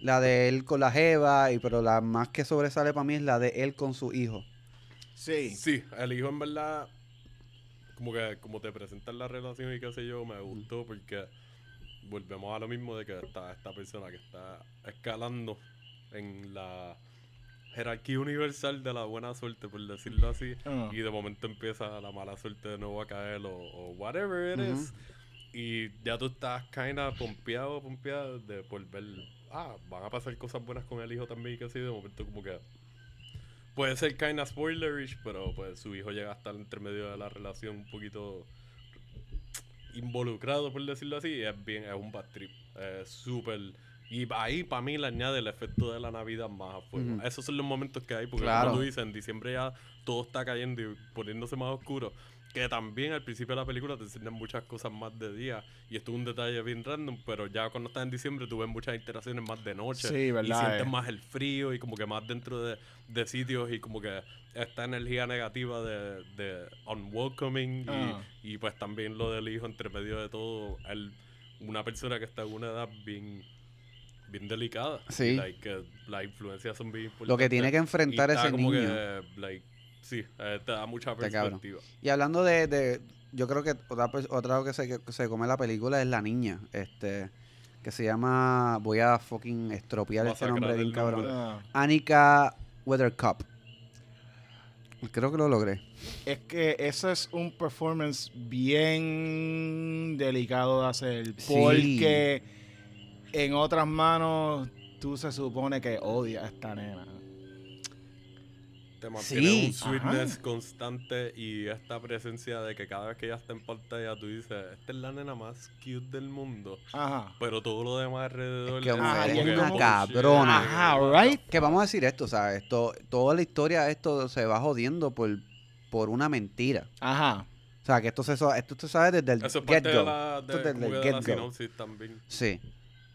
la de él con la jeva y pero la más que sobresale para mí es la de él con su hijo
Sí.
Sí, el hijo en verdad, como que como te presentan la relación y qué sé yo, me gustó porque volvemos a lo mismo de que está esta persona que está escalando en la jerarquía universal de la buena suerte, por decirlo así.
Ah.
Y de momento empieza la mala suerte de nuevo a caer o, o whatever it is. Y ya tú estás kinda pompeado, pompeado de por ver, ah, van a pasar cosas buenas con el hijo también y que así, de momento como que... Puede ser kinda spoilerish, pero pues su hijo llega a estar entre medio de la relación un poquito involucrado, por decirlo así, y es bien, es un bad trip. Es súper... Y ahí para mí le añade el efecto de la Navidad más a fuego.
Ujú.
Esos son los momentos que hay, porque
Claro.
como tú dices, en diciembre ya todo está cayendo y poniéndose más oscuro. Que también al principio de la película te enseñan muchas cosas más de día. Y esto es un detalle bien random, pero ya cuando estás en diciembre tú ves muchas interacciones más de noche.
Sí,
Y
verdad,
sientes
eh.
más el frío y como que más dentro de, de sitios y como que esta energía negativa de, de unwelcoming. y-
Ah.
Y, pues también lo del hijo entre medio de todo. El, una persona que está en una edad bien bien delicada.
Sí.
Y, like, que las influencias son bien importantes.
Lo que tiene que enfrentar
Y está
ese
como
niño.
que, like, sí, eh, te da mucha perspectiva.
Y hablando de, de- yo creo que otra, otra que se, que se come la película es la niña, este, que se llama, voy a fucking estropear este nombre bien cabrón.
Ah.
Annika Weathercup. Creo que lo logré.
Es que eso es un performance bien delicado de hacer.
Sí.
En otras manos tú se supone que odias a esta nena.
Te mantiene
Sí.
un sweetness
Ajá.
constante y esta presencia de que cada vez que ella está en pantalla tú dices, esta es la nena más cute del mundo.
Ajá.
Pero todo lo demás alrededor
Es que
es que,
una
cabrona.
Ajá, right.
Que vamos a decir esto, ¿sabes? Esto, toda la historia, esto se va jodiendo por, por una mentira.
Ajá.
O sea, que esto se, esto se sabe desde el
Eso es parte de
get-go.
la,
Esto
de,
desde el
de la
get-go.
sinopsis también.
Sí.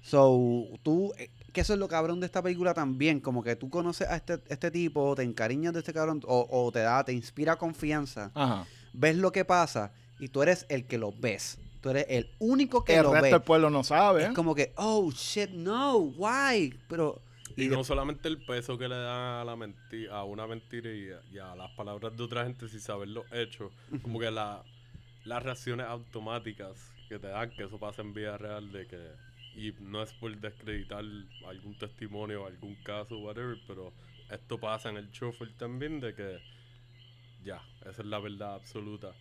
So, tú, eh, que eso es lo cabrón de esta película también, como que tú conoces a este, este tipo, te encariñas de este cabrón, o, o te da, te inspira confianza,
Ajá.
ves lo que pasa y tú eres el que lo ves. Tú eres el único que
el
lo
resto
ve.
del pueblo no sabe.
Es como que, oh shit, no, why? Pero,
Y, no solamente el peso que le dan a la mentira, a una mentira y a, y a las palabras de otra gente sin saber los hechos, como que la, las reacciones automáticas que te dan, que eso pasa en vida real, de que, y no es por descreditar algún testimonio, algún caso, whatever, pero esto pasa en el chofer también, de que ya, esa es la verdad absoluta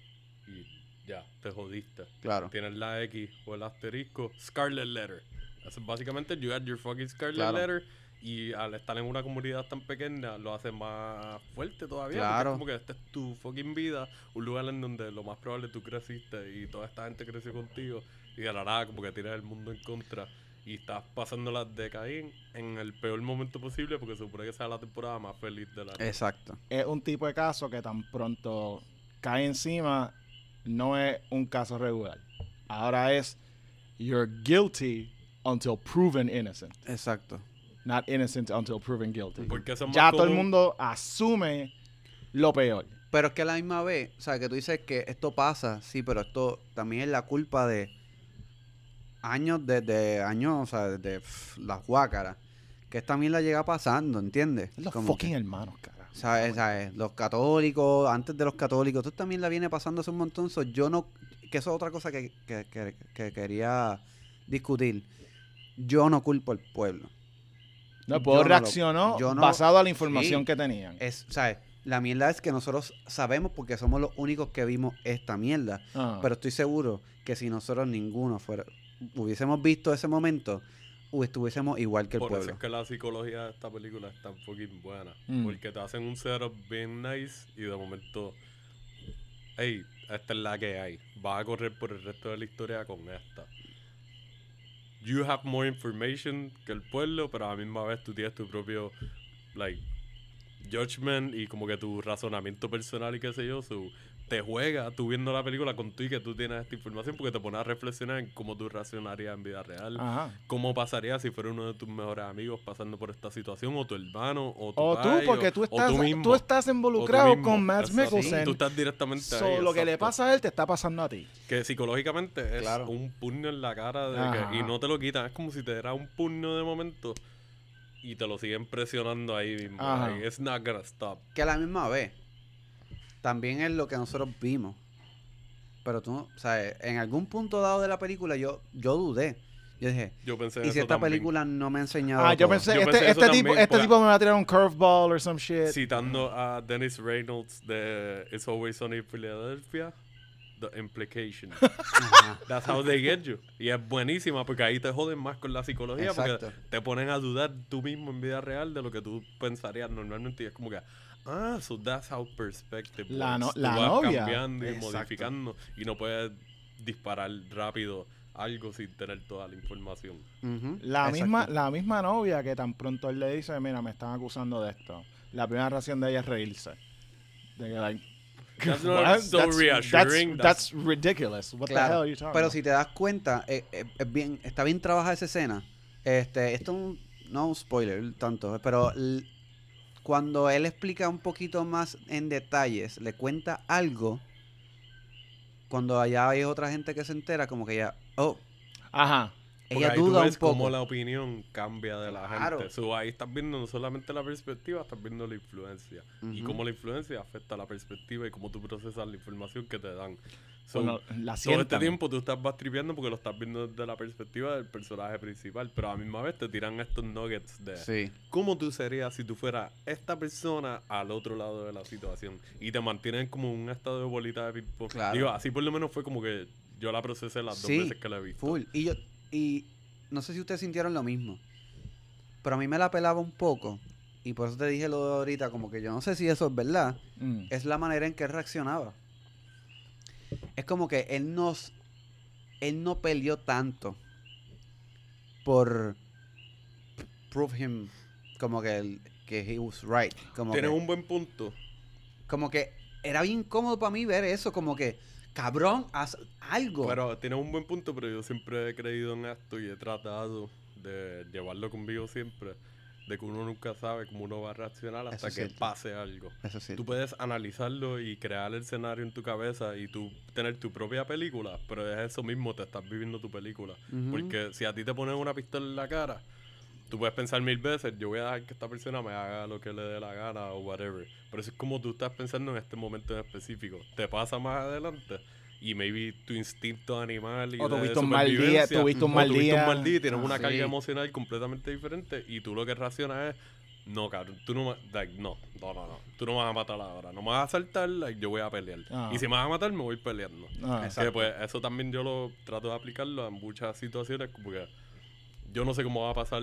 y ya, te jodiste.
claro,
Tienes la X o el asterisco, Scarlet Letter. Eso es básicamente, you had your fucking Scarlet
Claro.
Letter. Y al estar en una comunidad tan pequeña, lo hace más fuerte todavía.
Claro.
Porque es como que esta es tu fucking vida. Un lugar en donde lo más probable tú creciste y toda esta gente creció contigo. Y de la nada, como que tienes el mundo en contra. Y estás pasando las de Caín en el peor momento posible porque se supone que sea la temporada más feliz de la
exacto.
Es un tipo de caso que tan pronto cae encima, no es un caso regular. Ahora es, you're guilty until proven innocent.
Exacto.
Not innocent until proven guilty.
Porque eso es más
Ya todo el mundo asume lo peor.
Pero es que a la misma vez, o sea, que tú dices que esto pasa, sí, pero esto también es la culpa de años, desde años, o sea, desde pff, las guácaras, que esta mierda llega pasando, ¿entiendes?
Los
Como
fucking
que,
hermanos, cara.
¿sabes? ¿sabes? Los católicos, antes de los católicos, tú también la viene pasando hace un montón, so yo no, que eso es otra cosa que, que- que- que quería discutir. Yo no culpo al pueblo.
No, el pueblo reaccionó
no-
basado a la información
sí.
que tenían.
Es, ¿sabes? La mierda es que nosotros sabemos porque somos los únicos que vimos esta mierda.
Ah.
Pero estoy seguro que si nosotros ninguno fuera, hubiésemos visto ese momento, u- estuviésemos igual que el
Por eso
pueblo.
es que la psicología de esta película es tan fucking buena.
Mm.
Porque te hacen un setup bien nice y de momento, hey, esta es la que hay. Vas a correr por el resto de la historia con esta. You have more information que el pueblo, pero a la misma vez tú tienes tu propio, like, judgment y como que tu razonamiento personal y qué sé yo. so, te juega tú viendo la película con tú y que tú tienes esta información porque te pones a reflexionar en cómo tú reaccionarías en vida real.
Ajá.
¿Cómo pasaría si fuera uno de tus mejores amigos pasando por esta situación? O tu hermano, o tu
O tú, porque
o-
tú estás,
mismo,
tú estás
o tú
involucrado
mismo.
con Matt
Exacto.
Mikkelsen.
Tú estás directamente
So,
ahí.
lo que le
exacto.
pasa a él te está pasando a ti.
Que psicológicamente es
Claro.
un puño en la cara de que, y no te lo quitan. Es como si te diera un puño de momento y te lo siguen presionando ahí mismo.
Ajá.
Like, it's not gonna stop.
Que a la misma vez, también es lo que nosotros vimos. Pero tú, no- o sea, en algún punto dado de la película yo, yo dudé. Yo dije,
Yo pensé en
y si esta
también.
película no me ha enseñado
Ah, yo
todo?
pensé,
Yo
este,
pensé
este tipo,
también,
este tipo me va a tirar un curveball or some shit.
Citando a Dennis Reynolds de It's Always Sunny in Philadelphia, The Implication. That's how they get you. Y es buenísima porque ahí te joden más con la psicología
Exacto.
porque te ponen a dudar tú mismo en vida real de lo que tú pensarías normalmente. Y es como que, ah, so that's how perspective
La
works.
no-
Tú
la
vas
novia.
cambiando y
Exacto.
modificando y no puedes disparar rápido algo sin tener toda la información.
La
exacto.
misma, la misma novia que tan pronto él le dice, mira, me están acusando de esto. La primera reacción de ella es reírse. De que, like,
That's not
what?
so
That's-
reassuring.
That's, that's ridiculous. What the hell
Claro,
are you talking
pero
about?
si te das cuenta, eh, eh, es bien, está bien trabajada esa escena. Este, esto es un, no un spoiler tanto, pero cuando él explica un poquito más en detalles, le cuenta algo, cuando allá hay otra gente que se entera, como que ya, oh,
Ajá.
Ella
ahí tú
duda un
ves cómo
poco.
la opinión cambia de la
Claro.
gente. So, ahí estás viendo no solamente la perspectiva, estás viendo la influencia. Y
Ujú.
cómo la influencia afecta la perspectiva y cómo tú procesas la información que te dan. So,
Bueno, la
todo este tiempo tú estás vas tripeando porque lo estás viendo desde la perspectiva del personaje principal, pero a la misma vez te tiran estos nuggets de
Sí,
cómo tú serías si tú fueras esta persona al otro lado de la situación y te mantienen como un estado de bolita de ping-pong.
Claro.
Digo, así por lo menos fue como que yo la procesé las dos
Sí,
veces que la visto.
full. Y yo, y no sé si ustedes sintieron lo mismo, pero a mí me la pelaba un poco. Y por eso te dije lo de ahorita, como que yo no sé si eso es verdad.
Mm.
es la manera en que él reaccionaba. Es como que él nos él no peleó tanto por prove him como que él, que he was right, como que,
Tienes un buen punto.
como que era bien cómodo para mí ver eso, como que cabrón, haz algo.
Pero tienes un buen punto, pero yo siempre he creído en esto y he tratado de llevarlo conmigo siempre. De que uno nunca sabe cómo uno va a reaccionar hasta que
cierto.
pase algo.
eso sí.
Tú puedes analizarlo y crear el escenario en tu cabeza y tú tener tu propia película, pero es eso mismo, te estás viviendo tu película. Porque si a ti te ponen una pistola en la cara, tú puedes pensar mil veces, yo voy a dejar que esta persona me haga lo que le dé la gana o whatever. Pero eso es como tú estás pensando en este momento en específico. Te pasa más adelante y maybe tu instinto animal y
O tuviste un mal día, tuviste un
o
mal día.
un mal día y tienes
Ah,
una
sí.
carga emocional completamente diferente y tú lo que reaccionas es no, cabrón, tú no, like, no, no, no, no, tú no me vas a matar ahora, no me vas a saltar, like, yo voy a pelear.
Ah.
Y si me vas a matar, me voy peleando.
Ah.
Exacto.
Que, pues eso también yo lo trato de aplicarlo en muchas situaciones porque yo no sé cómo va a pasar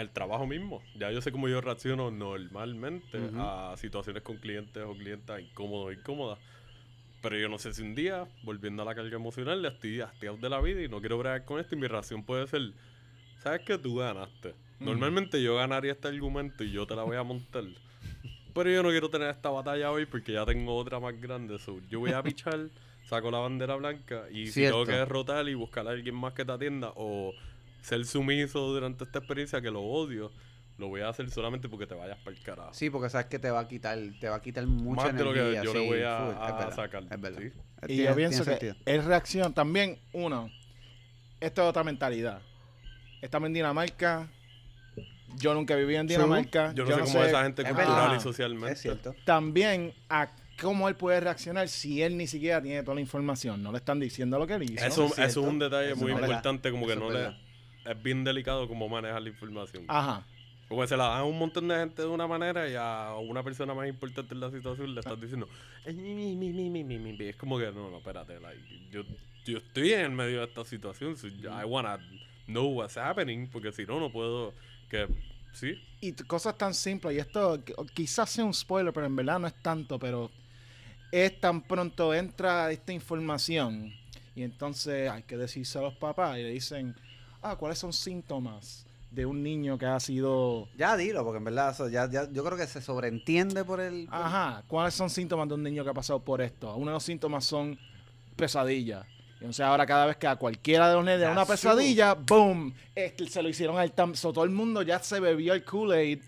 el trabajo mismo. Ya yo sé cómo yo reacciono normalmente
Ujú.
a situaciones con clientes o clientas incómodos o incómodas. Pero yo no sé si un día, volviendo a la carga emocional, le estoy hastiado de la vida y no quiero bregar con esto y mi reacción puede ser, ¿sabes que tú ganaste?
Mm.
Normalmente yo ganaría este argumento y yo te la voy a montar. Pero yo no quiero tener esta batalla hoy porque ya tengo otra más grande. So, yo voy a pichar, saco la bandera blanca y si tengo que derrotar y buscar a alguien más que te atienda o ser sumiso durante esta experiencia que lo odio, lo voy a hacer solamente porque te vayas para el carajo.
Sí, porque sabes que te va a quitar, te va a quitar mucha
Más de lo que
energía.
yo le
sí,
voy a-
full,
sacar,
Es verdad.
sí.
Eh,
Y
tiene-
yo pienso que
sentido.
es reacción. También, uno, esto es otra mentalidad. Estamos en Dinamarca. Yo nunca viví en. Dinamarca.
Yo no sé cómo es esa gente
Es
cultural
verdad.
y socialmente.
Es cierto.
También a cómo él puede reaccionar si él ni siquiera tiene toda la información. No le están diciendo lo que él hizo.
Eso,
es
eso es
cierto.
un detalle
Eso
muy importante, como que
Eso
no le es bien delicado cómo manejar la información.
Ajá.
Porque se la dan a un montón de gente de una manera y a una persona más importante en la situación le estás diciendo, es como que no, no, espérate, like, yo, yo estoy en medio de esta situación, so I wanna know what's happening, porque si no, no puedo, que, sí.
Y cosas tan simples, y esto quizás sea un spoiler, pero en verdad no es tanto, pero es tan pronto entra esta información y entonces hay que decirse a los papás y le dicen, ah, ¿cuáles son síntomas de un niño que ha sido...
Ya dilo, porque en verdad eso ya, ya- yo creo que se sobreentiende por el... por-
Ajá, ¿cuáles son síntomas de un niño que ha pasado por esto? Uno de los síntomas son pesadillas. Entonces ahora cada vez que a cualquiera de los nenes le da una pesadilla, boom, este, se lo hicieron al tam so, todo el mundo ya se bebió el Kool-Aid.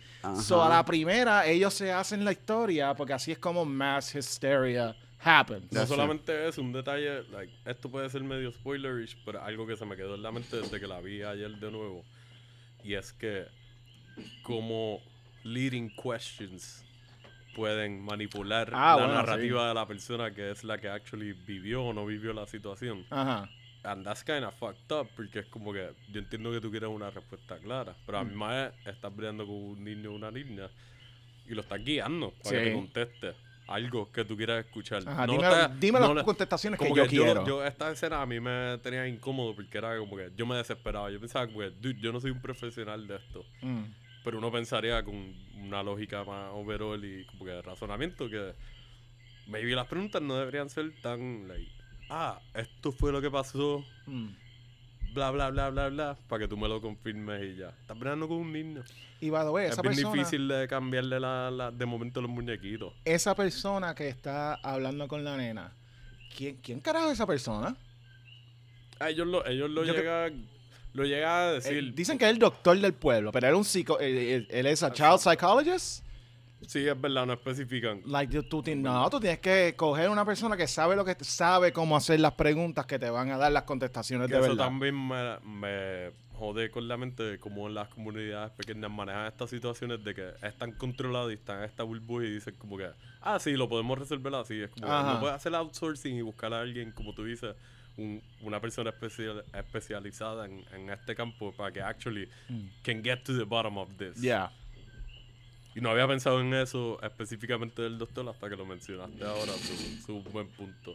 So a la primera ellos se hacen la historia porque así es como mass hysteria happens.
no
That's
solamente es un detalle, like, esto puede ser medio spoilerish, pero algo que se me quedó en la mente desde que la vi ayer de nuevo, y es que como leading questions pueden manipular
Ah,
la
bueno,
narrativa de la persona que es la que actually vivió o no vivió la situación.
Ajá.
And that's kind of fucked up, porque es como que yo entiendo que tú quieres una respuesta clara, pero a
Mm.
mi madre estás peleando con un niño o una niña y lo estás guiando para que
Sí.
te conteste algo que tú quieras escuchar.
Ajá,
No
dime,
está-
dime
no
las contestaciones que yo quiero.
Yo, esta escena a mí me tenía incómodo porque era como que yo me desesperaba. Yo pensaba como que, dude, yo no soy un profesional de esto.
Mm.
Pero uno pensaría con una lógica más overall y como que de razonamiento que maybe las preguntas no deberían ser tan like, ah, esto fue lo que pasó,
Mm.
Bla bla bla bla bla, para que tú me lo confirmes y ya. Estás peleando con un niño.
Y by the way,
es
esa
bien
persona,
difícil de cambiarle la, la- de momento los muñequitos.
esa persona que está hablando con la nena, ¿quién, quién carajo es esa persona?
Ah, ellos lo, ellos lo
Yo que-
llegan, lo llegan a decir.
Él- dicen que es el doctor del pueblo, pero él es un psico, él, él- él es a child psychologist.
Sí, es verdad, no especifican.
Like, tú, no, tú tienes que coger una persona que sabe lo que sabe cómo hacer las preguntas que te van a dar las contestaciones
Que
de
eso
verdad.
también me, me jode con la mente de cómo las comunidades pequeñas manejan estas situaciones de que están controlados y están en esta burbuja y dicen como que, ah, sí, lo podemos resolver así. Es como,
Ajá.
no puedes hacer outsourcing y buscar a alguien, como tú dices, un- una persona especial, especializada en, en este campo para que actually
Mm.
can get to the bottom of this.
Yeah.
Y no había pensado en eso específicamente del doctor hasta que lo mencionaste ahora, su, su buen punto.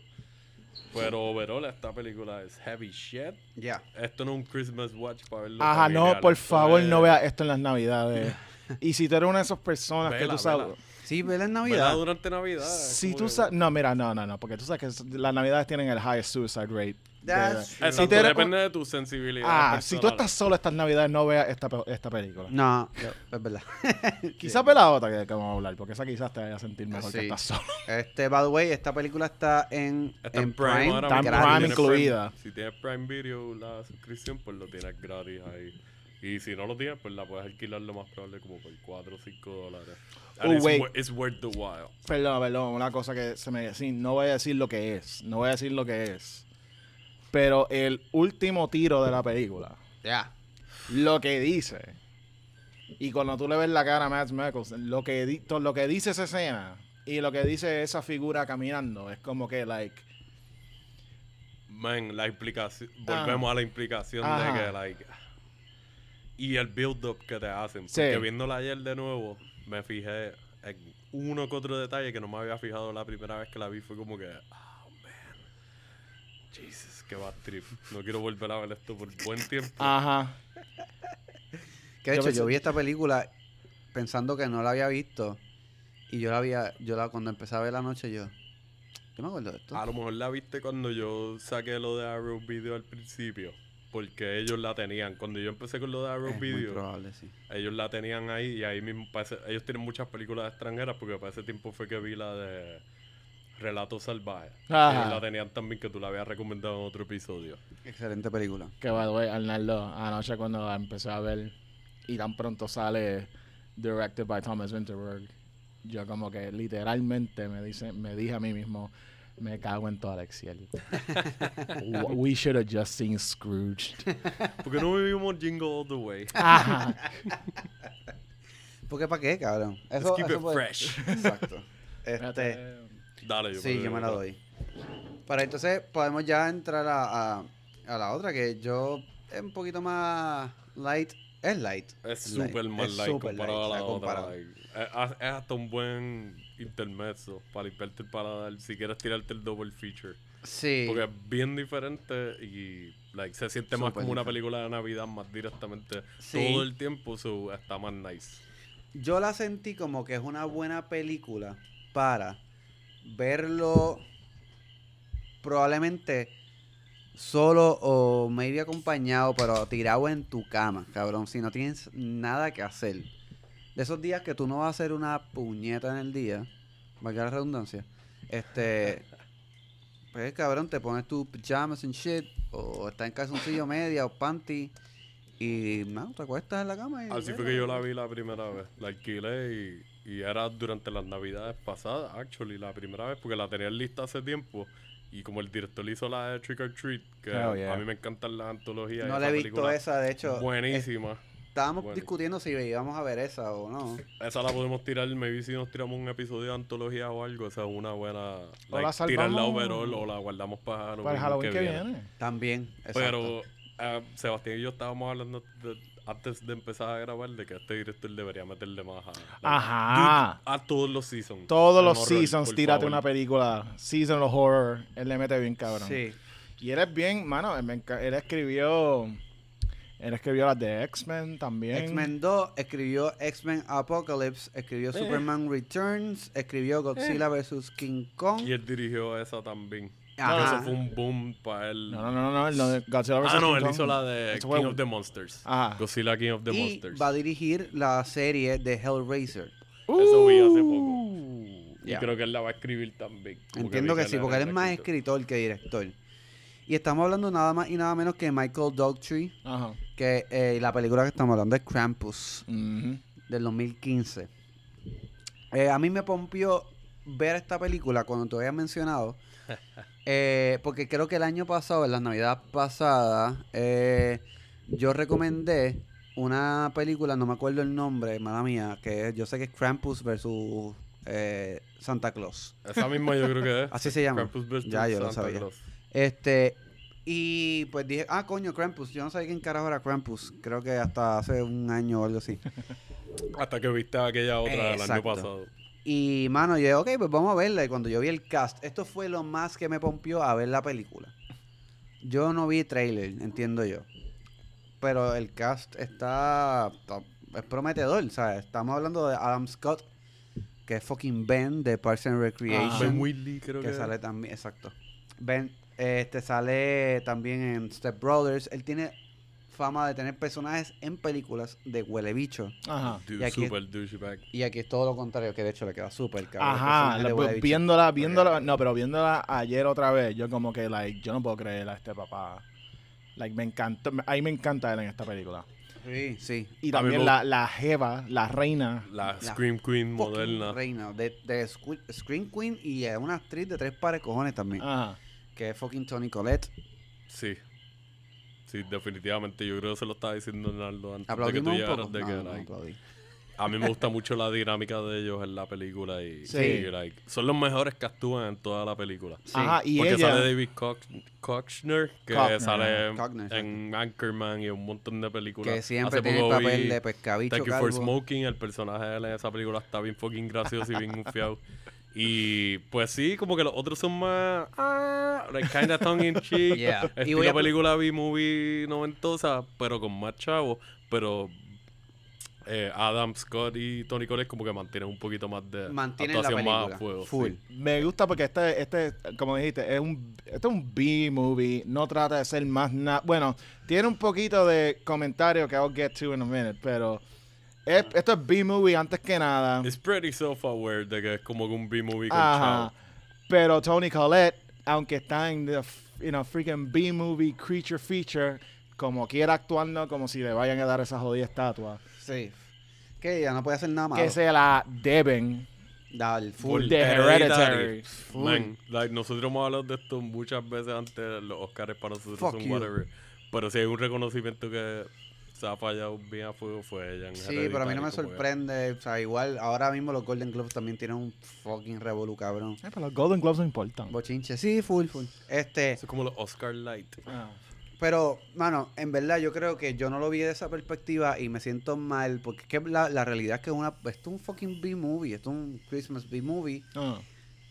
Pero overall, esta película es heavy shit.
Ya.
Esto no es un Christmas watch para verlo.
Ajá, no, por
esto
favor,
es-
no veas esto en las navidades. y si tú eres una de esas personas que
Vela,
tú sabes...
vela.
Sí, vela en
Vela
Navidad.
durante Navidad.
Si tú
que-
sabes... No, mira, no, no, no, porque tú sabes que las navidades tienen el highest suicide rate.
That's
De-.
Exacto,
eres
depende de tu sensibilidad.
Ah, si tú estás solo estas navidades, no veas esta, esta película.
No, es verdad.
Quizás ve la otra que, que vamos a hablar, porque esa quizás te vaya a sentir mejor que
Sí.
estás solo.
Este, by the way, esta película está en,
Está
en Prime.
Está en Prime
si tienes
incluida.
Si tienes Prime Video, la suscripción, pues lo tienes gratis ahí. Y si no lo tienes, pues la puedes alquilar lo más probable como por 4 o 5 dólares.
Oh,
it's,
wait.
it's worth the while.
Perdón, perdón, una cosa que se me... Sí, no voy a decir lo que es, no voy a decir lo que es. Pero el último tiro de la película,
Ya.
lo que dice, y cuando tú le ves la cara a Matt Mikkelsen, lo que, di- lo que dice esa escena y lo que dice esa figura caminando, es como que, like...
Man, la implicación.
Ajá.
Volvemos a la implicación
Ajá.
de que, like. Y el build-up que te hacen.
Sí.
Porque viéndola ayer de nuevo, me fijé en uno que otro detalle que no me había fijado la primera vez que la vi. Fue como que. Oh, man. Jesus, qué bad trip. No quiero volver a ver esto por buen tiempo.
Ajá.
Que de
Yo
hecho,
pensé-
yo vi esta película pensando que no la había visto. Y yo la había, yo la, cuando empecé a ver la noche, yo. Yo me acuerdo de esto.
A lo mejor la viste cuando yo saqué lo de Arrow Video al principio. Porque ellos la tenían. Cuando yo empecé con lo de Arrow
es muy
Video.
probable, sí.
Ellos la tenían ahí y ahí mismo parece- ellos tienen muchas películas extranjeras porque para ese tiempo fue que vi la de Relatos Salvajes.
Ajá.
Ellos la tenían también que tú la habías recomendado en otro episodio.
Excelente película.
Que by the way, Arnaldo, anoche cuando la empecé a ver y tan pronto sale directed by Thomas Winterberg, yo como que literalmente me dice, me dije a mí mismo, me cago en toda Alexiel. We should have just seen Scrooge.
Porque no vivimos Jingle All the Way.
Ajá.
¿Por qué para qué, cabrón?
Let's
Eso,
keep
eso
it
puede-
fresh.
Exacto. Este,
Espérate.
Dale, yo
sí, yo me la doy. Para entonces podemos ya entrar a, a, a la otra que yo es un poquito más light. Es light.
Es súper
Es
light comparado
light,
a la otra. like, es, es hasta un buen intermezzo para limpiarte el paladar si quieres tirarte el double feature.
Sí.
Porque es bien diferente y like, se siente más como una película de Navidad más directamente
Sí.
todo el tiempo, so, está más nice.
Yo la sentí como que es una buena película para verlo probablemente solo o maybe acompañado, pero tirado en tu cama, cabrón, si no tienes nada que hacer. De esos días que tú no vas a hacer una puñeta en el día, valga la redundancia, este, pues cabrón, te pones tus pajamas and shit, o estás en calzoncillo media o panty, y no, te acuestas en la cama y...
Así fue que yo la vi la primera vez. La alquilé y, y era durante las navidades pasadas, actually, la primera vez, porque la tenía en lista hace tiempo. Y como el director hizo la de Trick or Treat, que
Oh, yeah.
a mí me encantan las antologías.
No la he visto esa, de hecho.
Buenísima.
estábamos
Bueno.
discutiendo si íbamos a ver esa o no.
Esa la podemos tirar, maybe si nos tiramos un episodio de antología o algo, esa es una buena.
O la
like, tirarla
salvamos
overall o la guardamos para Halloween,
Para el Halloween que viene.
También. exacto.
Pero eh, Sebastián y yo estábamos hablando de- antes de empezar a grabar de que este director debería meterle más a, like,
Ajá.
dude, a todos los seasons.
Todos los
horror,
seasons, tírate
favor.
una película. Season of Horror. Él le mete bien cabrón.
Sí.
Y él es bien, mano, él, me enca- él escribió. Él escribió las de X-Men también.
X-Men 2, escribió X-Men Apocalypse, escribió Superman Returns, escribió Godzilla vs. King Kong.
Y él dirigió esa también.
Ajá.
Que eso fue un boom para él.
No, no, no, no, el no de Godzilla vs.
Ah, no, él hizo la de King
fue-
of the Monsters.
Ajá.
Godzilla King of the
y
Monsters.
va a dirigir la serie de Hellraiser.
Eso vi hace poco.
Uh.
Y creo que él la va a escribir también.
Entiendo que sí, porque él es más
escritor.
escritor que director. Y estamos hablando nada más y nada menos que Michael Dogtree,
Ajá.
que eh, la película que estamos hablando es Krampus, del 2015. Eh, a mí me pompió ver esta película cuando te había mencionado. eh, porque creo que el año pasado, en la Navidad pasada, eh, yo recomendé una película, no me acuerdo el nombre, mala mía, que yo sé que es Krampus versus eh, Santa Claus.
Esa misma yo creo que es.
Así se llama.
Krampus versus
Ya, yo lo
Santa
sabía.
Claus.
Este, y pues dije, ah, coño, Krampus. Yo no sabía quién carajo era Krampus. Creo que hasta hace un año o algo así.
Hasta que viste aquella otra del año pasado.
Y, mano, yo ok, pues vamos a verla. Y cuando yo vi el cast, esto fue lo más que me pompió a ver la película. Yo no vi trailer, entiendo yo. Pero el cast está, está- es prometedor, ¿sabes? Estamos hablando de Adam Scott, que es fucking Ben de Parks and Recreation.
Ah.
Ben Whitley creo que,
que sale también, exacto. Ben, este sale también en Step Brothers. Él tiene fama de tener personajes en películas de huele bicho.
Ajá.
Dude,
Y aquí-
super douchebag.
Y aquí es todo lo contrario, que de hecho le queda súper el
Ajá, la- pues, viéndola, viéndola, no, pero viéndola ayer otra vez, yo como que, like, yo no puedo creer a este papá. Like, me encanta, me- ahí me encanta él en esta película.
Sí, sí.
Y
A mí
también la, la jeva, la reina.
La,
La
Scream Queen moderna.
Reina, de, Scream Queen y es una actriz de tres pares cojones también.
Ajá.
Que es fucking Tony Collette.
Sí. Sí, definitivamente. Yo creo que se lo estaba diciendo Naldo antes de que tú llegaras. De
No,
que,
no,
like, a mí me gusta mucho la dinámica de ellos en la película. Y,
Sí.
y, like, son los mejores que actúan en toda la película.
Sí.
Ajá, y
Porque
ella.
sale David Koch- Kochner, que sale en Anchorman y un montón de películas.
Que siempre
Hace
tiene el papel
vi
de pescabicho
Thank You for. Smoking, el personaje de él en esa película está bien fucking gracioso y bien confiado. Y pues sí, como que los otros son más. Ah, like kinda tongue in cheek.
Yeah. Y voy a-
película B-movie noventosa, pero con más chavos. Pero eh, Adam Scott y Tony Collette como que mantienen un poquito más de
Mantienen la
actuación más
película.
a fuego.
full.
sí.
Me gusta porque este, este, como dijiste, es un, este es un B-movie. No trata de ser más nada. Bueno, tiene un poquito de comentario que I'll get to in a minute, pero es- esto es B-movie antes que nada.
It's pretty self-aware de que es como que un B-movie con
Ajá. Pero Tony Collette, aunque está en the you know, freaking B-movie creature feature, como quiera actuando como si le vayan a dar esa jodida estatua.
Sí. Que ya no puede hacer nada malo.
Que se la deben.
Dale, full.
Full.
de
Hereditary.
Hereditary. Full.
Man, like, nosotros hemos hablado de esto muchas veces antes, los Oscars para nosotros
Fuck
son
you.
whatever. Pero si hay un reconocimiento que se ha fallado bien a fuego fue ella en
Sí, pero a mí no me sorprende. O sea, igual ahora mismo los Golden Globes también tienen un fucking cabrón.
Eh, pero los Golden Globes no importan.
Bochinche, sí, full, full. Este,
Eso es como los Oscar Light.
Ah.
pero, mano, en verdad yo creo que yo no lo vi de esa perspectiva y me siento mal porque es que la, la realidad es que una, esto es un fucking B-movie, esto es un Christmas B-movie
Ah.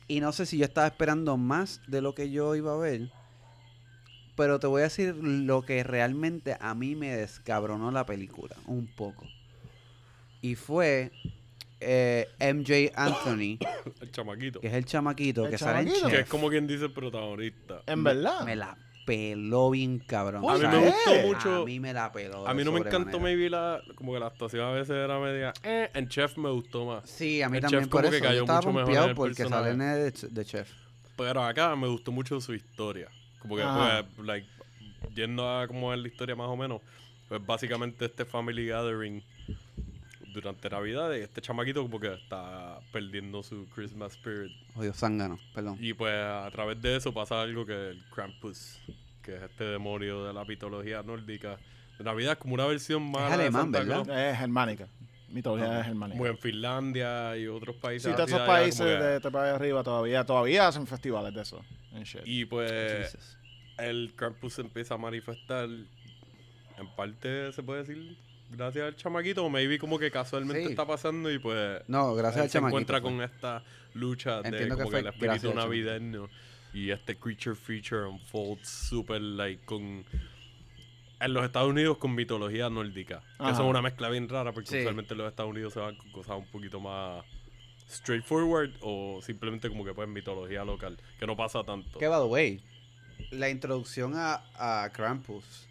y no sé si yo estaba esperando más de lo que yo iba a ver. Pero te voy a decir lo que realmente a mí me descabronó la película, un poco. Y fue eh, MJ Anthony,
El chamaquito.
que es el chamaquito
El
que sale en.
Que es como quien dice el protagonista.
En verdad.
Me la peló bien cabrón.
A mí me gustó
mucho-
A mí me la peló.
A mí no me encantó maybe la... Como que la actuación a veces era media... Eh, en Chef me gustó más.
Sí, a mí
el
también
chef
por
como que
eso. Yo
cayó
estaba
mucho mejor
pompeado
en el
porque
personaje.
sale en el de, de chef.
Pero acá me gustó mucho su historia. Como que, pues, like, yendo a cómo es la historia más o menos, pues básicamente este family gathering durante Navidad y este chamaquito como que está perdiendo su Christmas spirit.
Odio zángano, perdón.
Y pues a través de eso pasa algo que el Krampus, que es este demonio de la mitología nórdica, Navidad es como una versión más de
alemán, ¿verdad?
Claus.
Es germánica. Mitología es germánica.
Como en Finlandia y otros países.
Sí, todos esos
de
países
que-
de este país arriba todavía, todavía hacen festivales de eso.
Y pues
Jesus.
el Krampus se empieza a manifestar. En parte se puede decir gracias al chamaquito, o maybe como que casualmente
Sí.
está pasando y pues
No, gracias
él
al
se
chamaquito.
encuentra
fue.
con esta lucha de
Entiendo que
como
fue
que el espíritu navideño y este creature feature unfolds super like con en los Estados Unidos con mitología nórdica. Que
Ajá.
eso es una mezcla bien rara porque
Sí.
usualmente en los Estados Unidos se van con cosas un poquito más straightforward o simplemente como que pues mitología local, que no pasa tanto.
Que, by the way, la introducción a, a Krampus.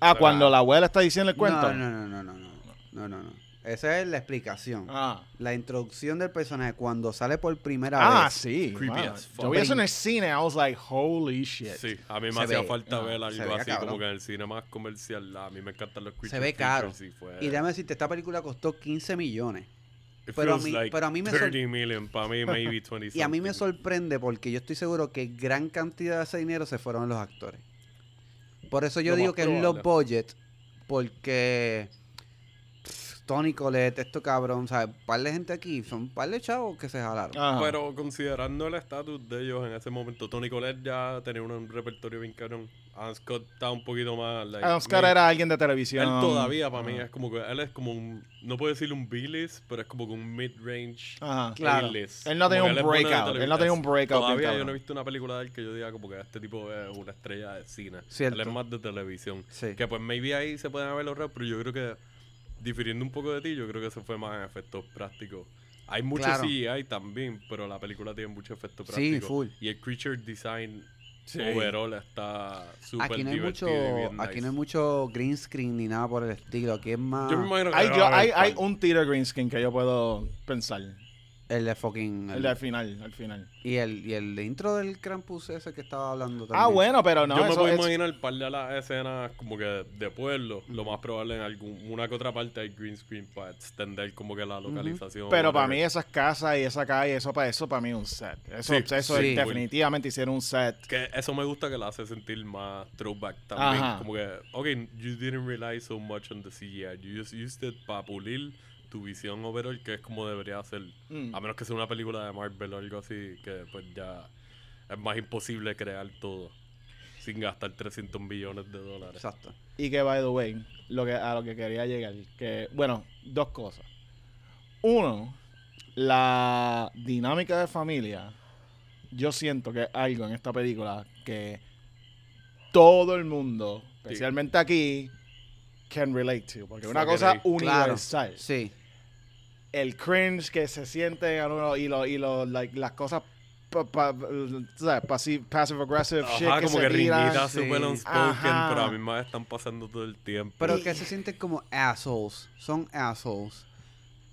ah, cuando la abuela está diciendo el cuento.
No, no, no, no, no, no. No, no, no. Esa es la explicación.
Ah,
La introducción del personaje cuando sale por primera
ah
vez.
sí.
Creepy
mano.
as fuck.
Yo vi eso en el cine. I was like, holy shit.
Sí, a mí me hacía
ve-
falta
ah,
ver
se
algo
ve
así
cabrón.
como que en el cine más comercial. A mí me encantan los creature
Se ve caro.
features y fue-
Y déjame decirte, esta película costó 15 millones.
It
pero a mí-
like
pero a mí me sor-
30 million, para mí maybe 20
Y a mí me sorprende porque yo estoy seguro que gran cantidad de ese dinero se fueron los actores. Por eso yo
Lo
digo que es low budget, porque Tony Colette, esto cabrón, ¿sabes? Un par de gente aquí, son un par de chavos que se jalaron.
Ajá.
Pero considerando el estatus de ellos en ese momento, Tony Collette ya tenía un repertorio bien cabrón. Adam Scott está un poquito más. Like,
Adam Scott
me-
era alguien de televisión.
Él todavía para mí
Ajá.
es como que él es como un. No puedo decir un B-list, pero es como que un mid-range.
Ajá.
Claro.
Él no tenía un breakout, él no tenía un breakout
Todavía yo
cabrón.
no he visto una película de él que yo diga como que este tipo es una estrella de cine.
Cierto.
Él es más de televisión.
Sí.
Que pues maybe ahí se pueden haber ahorrado, pero yo creo que, difiriendo un poco de ti, yo creo que eso fue más en efectos prácticos. Hay mucho
Claro.
CGI también, pero la película tiene mucho efecto
Sí,
práctico.
full.
Y el creature design
Sí.
overall está súper
Aquí no hay mucho, aquí no hay mucho green screen ni nada por el estilo. Aquí es más
Yo me imagino que
Hay, yo- hay, un theater green skin que yo puedo pensar.
El de fucking
El de al final, al final.
y el y el intro del Krampus ese que estaba hablando también.
Ah, bueno, pero no,
yo me puedo
es-
imaginar un par de las escenas como que de pueblo. Lo más probable en algún, una que otra parte hay green screen para extender como que la localización.
Pero para mí esas casas y esa calle, eso para eso para mí es un set. Eso,
Sí,
eso
sí.
es- definitivamente hicieron un set.
Que eso me gusta que la hace sentir más throwback también.
Ajá.
Como que, ok, you didn't rely so much on the CGI. You just used it para pulir tu visión overall, que es como debería ser.
Mm.
A menos que sea una película de Marvel o algo así, que pues ya es más imposible crear todo sin gastar 300 millones de dólares.
Exacto.
Y que, by the way, lo que, a lo que quería llegar, que, bueno, dos cosas. Uno, la dinámica de familia, yo siento que es algo en esta película que todo el mundo, especialmente aquí, can relate to. Porque es una cosa universal.
Sí.
El cringe que se siente en uno y, lo, y lo, like, las cosas pa, pa-. Pasi- passive aggressive shit
Ajá,
que
como
se
que
tiran.
riñitas
sí.
super unspoken,
Ajá.
pero a mí me están pasando todo el tiempo.
Pero que se sienten como assholes. Son assholes.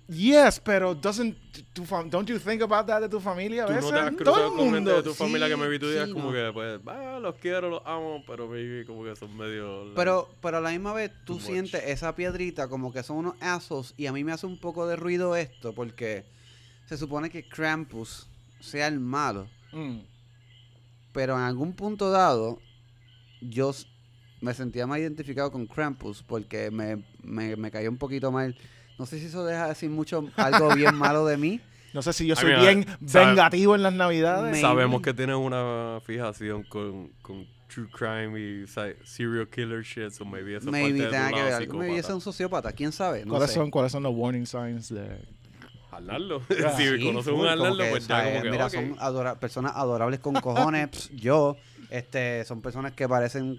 Yes, pero doesn't tu fam- don't you think about that de tu familia a
Tú no
veces?
te has
Todo
cruzado
el
con gente
mundo.
de tu familia que me vi tú
sí,
como
no.
que, pues, ah, los quiero, los amo, pero maybe como que son medio... like,
Pero, pero a la misma vez tú
much.
sientes esa piedrita como que son unos assholes y a mí me hace un poco de ruido esto porque se supone que Krampus sea el malo,
Mm.
pero en algún punto dado yo me sentía más identificado con Krampus porque me, me, me cayó un poquito mal. No sé si eso deja de decir mucho algo bien malo de mí.
No sé si yo
I
soy
mean,
bien
sabe-
vengativo en las navidades.
Sabemos que tienes una fijación con, con true crime y serial killer shit, so maybe eso es
Maybe
parte de tu
tenga que ver algo. Maybe es un sociópata, quién sabe. No
¿Cuáles,
sé.
son, ¿Cuáles son los warning signs de
Jalarlo.
Ah,
si
Sí,
conoces un
como
jalarlo,
que,
pues como que,
Mira, son adora- personas adorables con cojones. yo, este, son personas que parecen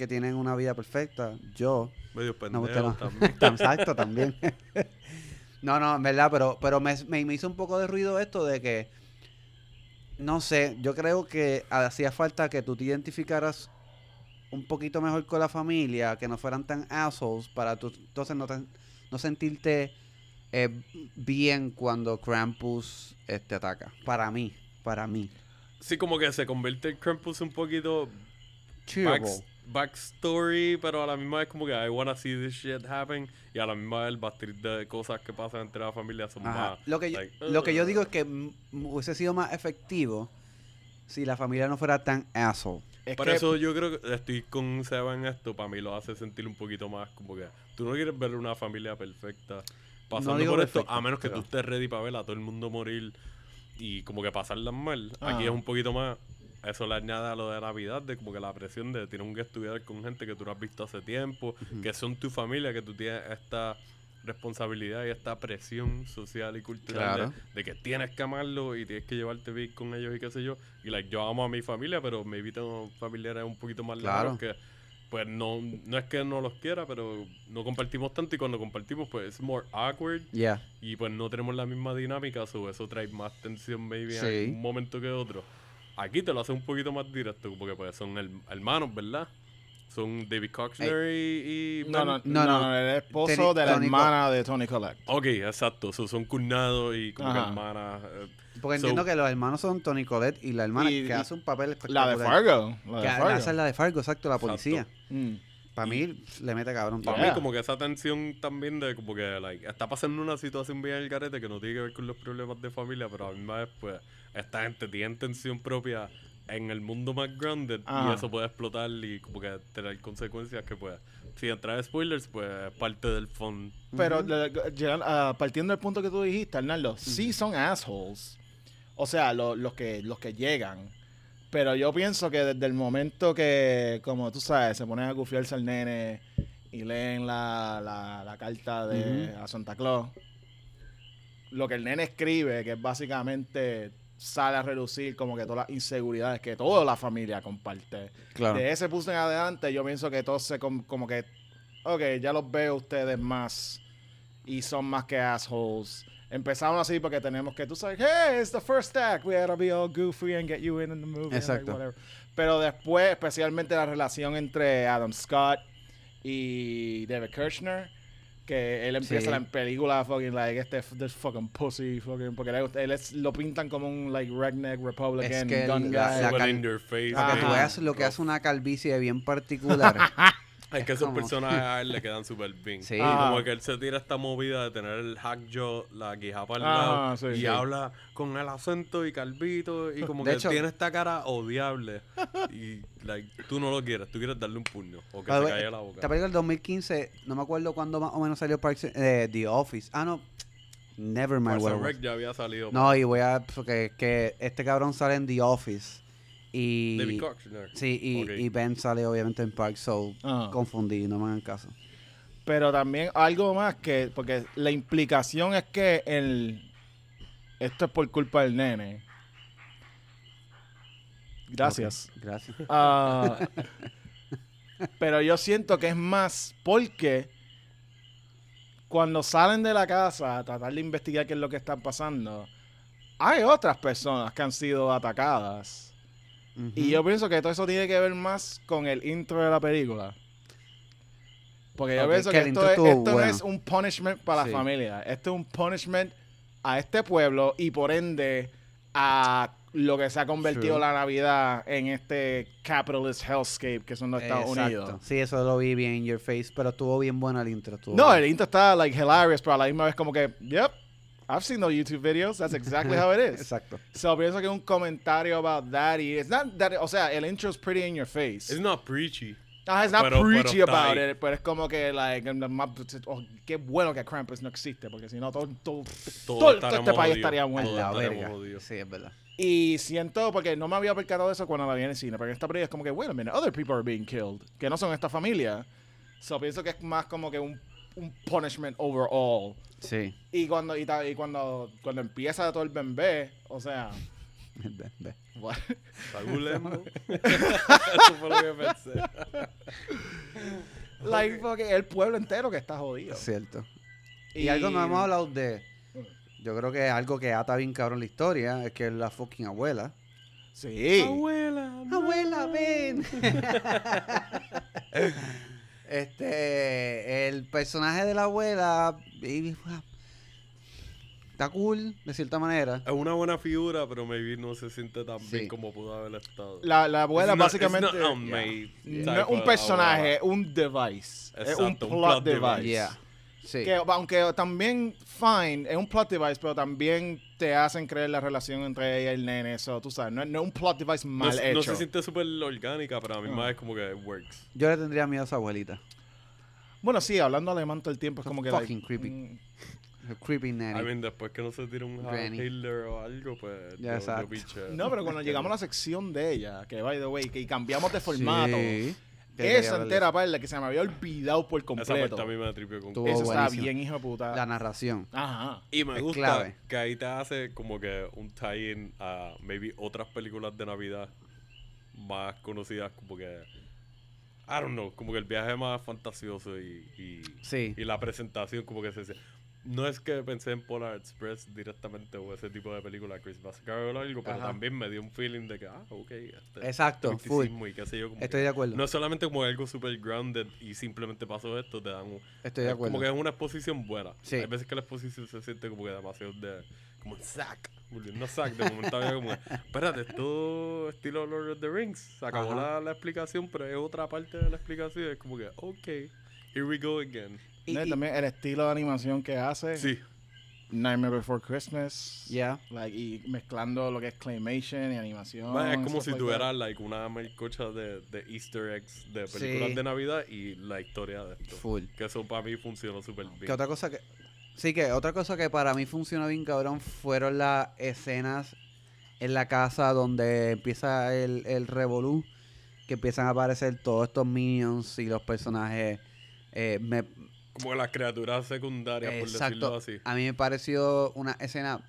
que tienen una vida perfecta. Yo,
medio
no,
pendejo
no.
también.
Exacto también. no, no, en verdad, pero, pero me, me, me hizo un poco de ruido esto de que, no sé, yo creo que hacía falta que tú te identificaras un poquito mejor con la familia, que no fueran tan assholes para tú, entonces no, no sentirte eh, bien cuando Krampus eh, te ataca. Para mí, para mí.
Sí, como que se convierte el Krampus un poquito
Cheerable.
Backs- backstory, pero a la misma vez como que I wanna see this shit happen y a la misma vez el batir de cosas que pasan entre la familia son
Ajá.
más...
Lo que, yo, lo que yo
"Ugh".
digo es que mm, hubiese sido más efectivo si la familia no fuera tan asshole.
Es
Por
que-
eso yo creo que estoy con Seba en esto. Para mí lo hace sentir un poquito más como que tú no quieres ver una familia perfecta pasando
digo
por esto, a menos que
pero-
tú estés ready para ver a todo el mundo morir y como que pasarlas mal. Aquí es un poquito más. Eso le añade a lo de Navidad, de como que la presión de tener un get together con gente que tú no has visto hace tiempo, que son tu familia, que tú tienes esta responsabilidad y esta presión social y cultural
Claro.
de, de que tienes que amarlo y tienes que llevarte bien con ellos y qué sé yo. Y like, yo amo a mi familia, pero maybe tengo familiares un poquito más
Claro.
que pues no, no es que no los quiera, pero no compartimos tanto y cuando compartimos pues es more awkward
Ya.
y pues no tenemos la misma dinámica, so eso trae más tensión maybe
Sí.
en un momento que otro. Aquí te lo hace un poquito más directo porque pues son her- hermanos, ¿verdad? Son David Coxner y, y
No, no, no,
No,
no,
no.
el esposo
Tony-
de la
Tony
hermana de Tony Collette.
Ok, exacto, so son cuñados y como que hermanas. eh,
Porque
So-
entiendo que los hermanos son Tony Colette y la hermana
Y-
que
y
hace un papel
La de Fargo. La
Que
de Fargo.
hace la de Fargo, exacto, la policía.
Mm.
Para mí le mete cabrón.
Para
Yeah.
mí como que esa tensión también de como que like, está pasando una situación bien el garete que no tiene que ver con los problemas de familia, pero a la misma vez pues esta gente tiene tensión propia en el mundo más grande y eso puede explotar y como que tener consecuencias que pues si entrar en spoilers pues es parte del fun.
Pero ah, partiendo del punto que tú dijiste, Arnaldo, sí son assholes. O sea, lo- los, que, los que llegan. Pero yo pienso que desde el momento que, como tú sabes, se ponen a gufiarse al nene y leen la, la, la carta de, a Santa Claus, lo que el nene escribe, que es básicamente sale a reducir como que todas las inseguridades que toda la familia comparte.
Claro.
De ese punto en adelante, yo pienso que todos se com- como que, ok, ya los veo ustedes más y son más que assholes. Empezamos así porque tenemos que, tú sabes, hey, it's the first act, we gotta be all goofy and get you in, in the movie. like,
Exacto.
whatever. Pero después, especialmente la relación entre Adam Scott y David Kirchner, que él empieza
Sí.
la película fucking like este this fucking pussy fucking porque él, él es- lo pintan como un like redneck republican
que el-
gun
la-
guy.
la
your face.
Para que tú veas lo que hace una calvicie bien particular.
Es que esos
como-
personajes a él le quedan súper bien.
Sí.
Y
Ajá.
como que él se tira esta movida de tener el hack jaw, la guijapa al
Ajá,
lado,
sí,
y
sí.
habla con el acento y calvito, y como
De
que
hecho-
tiene esta cara odiable. y like, tú no lo quieres, tú quieres darle un puño, o que
way,
caiga la boca.
Esta película del 2015, no me acuerdo cuándo más o menos salió Parks, eh, The Office. Ah, no. Never mind.
Parks
what
and
it was.
Rec ya había salido.
No, y voy a... Porque que este cabrón sale en The Office. Y...
David.
Sí, y, y Ben sale obviamente en Park, so
Ajá.
confundí, no me hagan caso.
Pero también algo más que, porque la implicación es que el, esto es por culpa del nene. Gracias.
Gracias.
Ah, pero yo siento que es más porque cuando salen de la casa a tratar de investigar qué es lo que está pasando, hay otras personas que han sido atacadas. Y yo pienso que todo eso tiene que ver más con el intro de la película. Porque yo pienso
que
esto, es- esto no es un punishment para
Sí.
la familia. Esto es un punishment a este pueblo y por ende a lo que se ha convertido
True.
la Navidad en este capitalist hellscape que son los Estados
Exacto.
Unidos.
Sí, eso lo vi bien in your face, pero estuvo bien buena el intro.
No, el intro está like hilarious, pero a la misma vez como que, yep, I've seen those YouTube videos. That's exactly how it is.
Exacto.
So pienso que un comentario about that y it's not that, o sea, el intro es pretty in your face.
It's not preachy.
Ah, it's not
Pero-
preachy about it, pero es como que, like, más- oh, qué bueno que Krampus no existe, porque si no, todo, todo, todo, todo este país estaría
la verga.
jodidos.
Sí, es verdad.
Y siento, porque no me había percatado de eso cuando la vi en el cine, porque esta película es como que, wait a minute, other people are being killed, que no son esta familia. So pienso que es más como que un, un punishment overall.
Sí.
Y cuando, y, ta- y cuando, cuando empieza todo el bembé, o sea?
Está gulemo. Eso fue lo que pensé.
like, porque el pueblo entero que está jodido.
Cierto. Y, algo no hemos hablado de. Yo creo que algo que ata bien cabrón la historia es que es la fucking abuela.
Sí.
Abuela.
Abuela, ven. Este, el personaje de la abuela y- está cool de cierta manera.
Es una buena figura, pero maybe no se siente tan
Sí.
bien como pudo haber estado.
La, la abuela
It's not-
básicamente... Yeah. No es un personaje,
abuela.
un device. es
Exacto,
un
un
plot,
plot
device.
device.
Yeah. Sí.
Que aunque también, fine, es un plot device, pero también te hacen creer la relación entre ella y el nene. Eso, tú sabes, no, es- no es un plot device mal
no,
hecho.
no se siente súper orgánica, pero a mí
Ah.
más es como que works.
Yo le tendría miedo a esa abuelita.
Bueno, sí, hablando alemán todo el tiempo es como que...
Fucking creepy.
mm,
creepy nanny.
I mean, después que no se tire un. Hitler o algo, pues.
Ya, exacto.
No, pero cuando llegamos a la sección de ella, que by the way, que cambiamos de formato,
Sí.
Esa entera parte que se me había olvidado por
Esa
completo.
parte a mí me tripió con
Estuvo
Eso está bien, hijo de puta.
La narración.
Ajá.
Y me
Es
gusta
clave.
que ahí te hace como que un tie-in a maybe otras películas de Navidad más conocidas, como que. I don't know, como que el viaje más fantasioso y, y,
Sí.
y la presentación, como que se. No es que pensé en Polar Express directamente o ese tipo de película, Christmas Carol o algo, pero
Ajá.
también me dio un feeling de que, ah, ok, este,
Exacto, full.
y qué sé yo. como
Estoy
que
de acuerdo.
No es solamente como algo super grounded y simplemente pasó esto, te dan un,
Estoy de acuerdo.
Como que es una exposición buena.
Sí.
Hay veces que la exposición se siente como que demasiado de. Como un sack. Volviendo a sack. De momento había como. Espérate, esto estilo Lord of the Rings. Se acabó la, la explicación, pero es otra parte de la explicación. Es como que, ok, here we go again.
Y-
No, y
y-
también el estilo de animación que hace.
Sí.
Nightmare Before Christmas.
Yeah.
Like, y mezclando lo que es claymation y animación.
Man, es como si
like
tuvieras like, una melcocha de, de Easter eggs de películas
Sí.
de Navidad y la historia de esto.
Full.
Que eso para mí funcionó súper bien.
Que otra cosa que. Sí, que otra cosa que para mí funcionó bien cabrón fueron las escenas en la casa donde empieza el, el revolú. Que empiezan a aparecer todos estos minions y los personajes. eh, me,
Como las criaturas secundarias, por decirlo
exacto.
así.
A mí me pareció una escena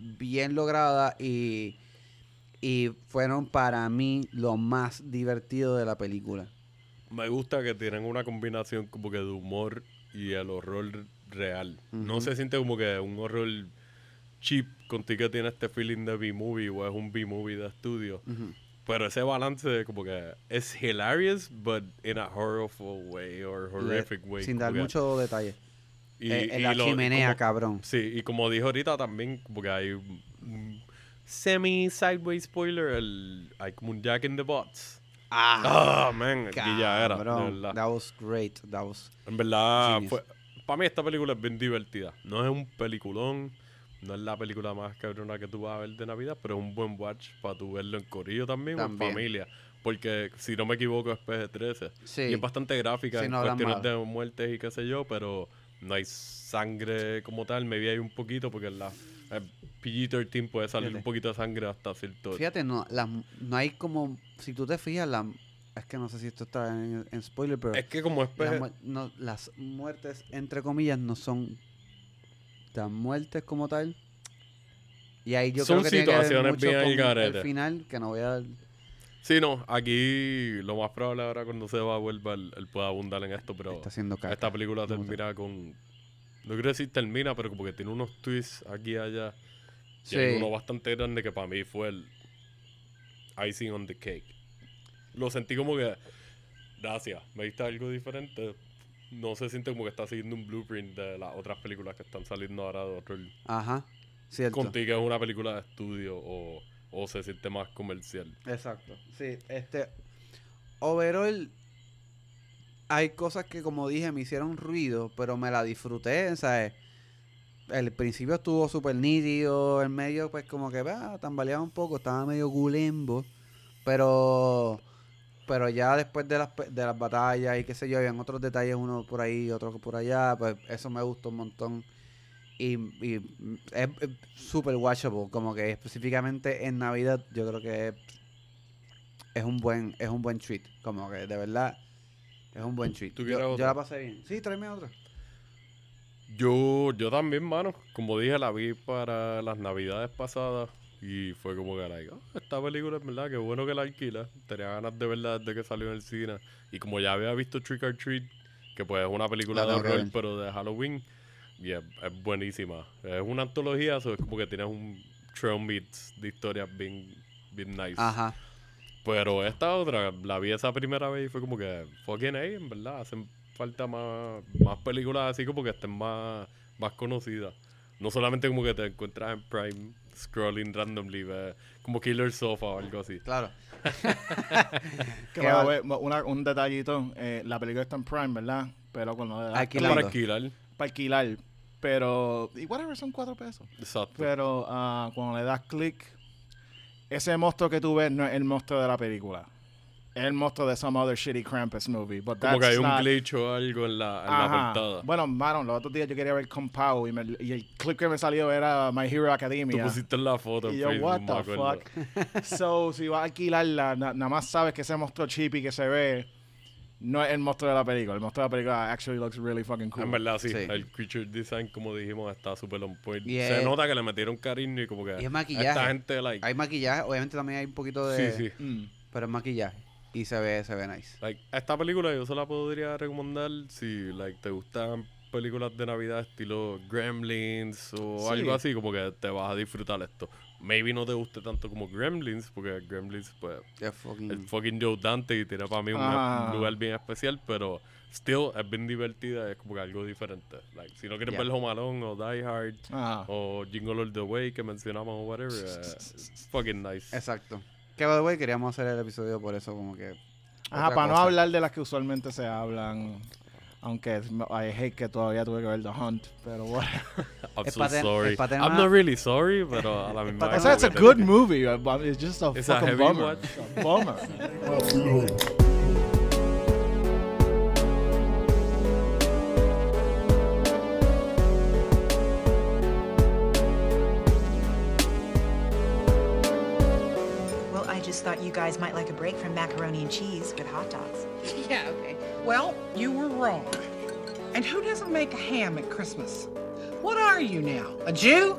bien lograda y, y fueron para mí lo más divertido de la película.
Me gusta que tienen una combinación como que de humor y el horror real. No se siente como que un horror cheap contigo tiene este feeling de B-movie o es un B-movie de estudio. Pero ese balance como que es hilarious, but in a horrible way or horrific way.
Sin dar
que-
mucho detalle.
y-
Eh, en
y
la
lo-
chimenea,
como-
cabrón.
Sí, y como dijo ahorita también, porque hay un, un semi-sideways spoiler, el, hay como un Jack in the Box. Ah, man, ya era, de
Cabrón,
verdad.
That was great. That was...
En verdad, fue, para mí esta película es bien divertida. No es un peliculón, no es la película más cabrona que tú vas a ver de Navidad, pero es un buen watch para tú verlo en corillo también, o
También.
en familia. Porque, si no me equivoco, es PG-13.
Sí.
Y es bastante gráfica
Sí,
en
no hablan
cuestiones de muertes y qué sé yo, pero no hay sangre como tal. Me vi ahí un poquito porque en la eh, PG-13 puede salir
Fíjate.
un poquito de sangre hasta cierto...
Fíjate, no, las- no hay como... Si tú te fijas, la, es que no sé si esto está en, en spoiler, pero...
Es que como es PG...
mu- no, las muertes, entre comillas, no son tan muertes como tal. Y ahí yo
Son
creo que tiene que ver mucho
bien
con el final, que no voy a... dar-
Sí, no, aquí lo más probable ahora cuando se va a vuelva, él, él pueda abundar en esto, pero...
Está haciendo caca.
Esta película termina con. No quiero decir termina, pero como que tiene unos twists aquí y allá.
Sí.
Y hay uno bastante grande que para mí fue el icing on the cake. Lo sentí como que. Gracias, me diste algo diferente. No se siente como que está siguiendo un blueprint de las otras películas que están saliendo ahora de otro.
Ajá, cierto.
Contigo es una película de estudio o, o se siente más comercial.
Exacto. Sí, este. Overall, hay cosas que, como dije, me hicieron ruido, pero me la disfruté, ¿sabes? El principio estuvo súper nítido, el medio, pues, como que, va, tambaleaba un poco, estaba medio gulembo, pero. Pero ya después de las, de las batallas y qué sé yo, habían otros detalles, uno por ahí, otro por allá, pues eso me gustó un montón. Y, y es súper watchable, como que específicamente en Navidad yo creo que es, es un buen es un buen treat, como que de verdad es un buen treat.
¿Tú
Yo, yo la pasé bien. Sí, tráeme otra.
Yo, yo también, mano. Como dije, la vi para las navidades pasadas. Y fue como que, like, "Ah, esta película es verdad, que bueno que la alquila. Tenía ganas de verla desde que salió en el cine. Y como ya había visto Trick or Treat, que pues es una película
La
de horror,
ver.
pero de Halloween, y es, es buenísima. Es una antología, so es como que tienes un trail meets de historias bien, bien nice.
Ajá.
Pero esta otra, la vi esa primera vez y fue como que, fucking A, en verdad, hacen falta más, más películas así como que estén más, más conocidas. No solamente como que te encuentras en Prime scrolling randomly, ve, como Killer Sofa o algo así.
Claro.
Que va una- un detallito, eh, la película está en Prime, ¿verdad? Pero de la-
Alquilando.
Para alquilar.
para alquilar. Pero, y whatever, son cuatro pesos.
Exacto.
Pero ah, cuando le das clic, ese monstruo que tú ves no es el monstruo de la película. Es el monstruo de some other shitty Krampus movie. But
como que
that's
hay un
not-
glitch o algo en la, en la portada.
Bueno, mano, los otros días yo quería ver Kung Pao y, me- y el clip que me salió era My Hero
Tú
Academia.
pusiste la foto
Y yo,
Facebook,
what the
acuerdo.
fuck. so, si vas a alquilarla, na- nada más sabes que ese monstruo chippy que se ve no es el monstruo de la película. El monstruo de la película actually looks really fucking cool.
En verdad, sí.
Sí.
El creature design, como dijimos, está súper on point.
Y
Se
es-
nota que le metieron cariño y como que
Y es maquillaje.
esta gente, like...
Hay maquillaje, obviamente también hay un poquito de...
sí, sí.
Mm.
Pero es maquillaje. Y se ve, se ve nice.
Like, esta película yo se la podría recomendar si like, te gustan películas de Navidad estilo Gremlins o
Sí.
algo así, como que te vas a disfrutar esto. Maybe no te guste tanto como Gremlins, porque Gremlins, pues,
Es fucking...
el fucking Joe Dante y tiene para mí un
Ah.
lugar bien especial, pero still es bien divertida, es como que algo diferente. Like, si no quieres
Yeah.
ver Home Alone o Die Hard
Ajá.
o Jingle All the Way que mencionamos o whatever, it's fucking nice.
Exacto. Que, by the way, queríamos hacer el episodio por eso, como que...
Ajá,
otra
para no
cosa.
hablar de las que usualmente se hablan. Aunque I hate que todavía tuve que ver The Hunt, pero bueno.
I'm
Es
so sorry. I'm not really sorry, pero a la misma vez
it's a good movie, but it's just a
It's a
fucking
heavy
bummer.
watch.
It's a bummer.
Thought you guys might like a break from macaroni and cheese with hot dogs.
Yeah, okay. Well, you were wrong. And who doesn't make a ham at Christmas? What are you now? A Jew?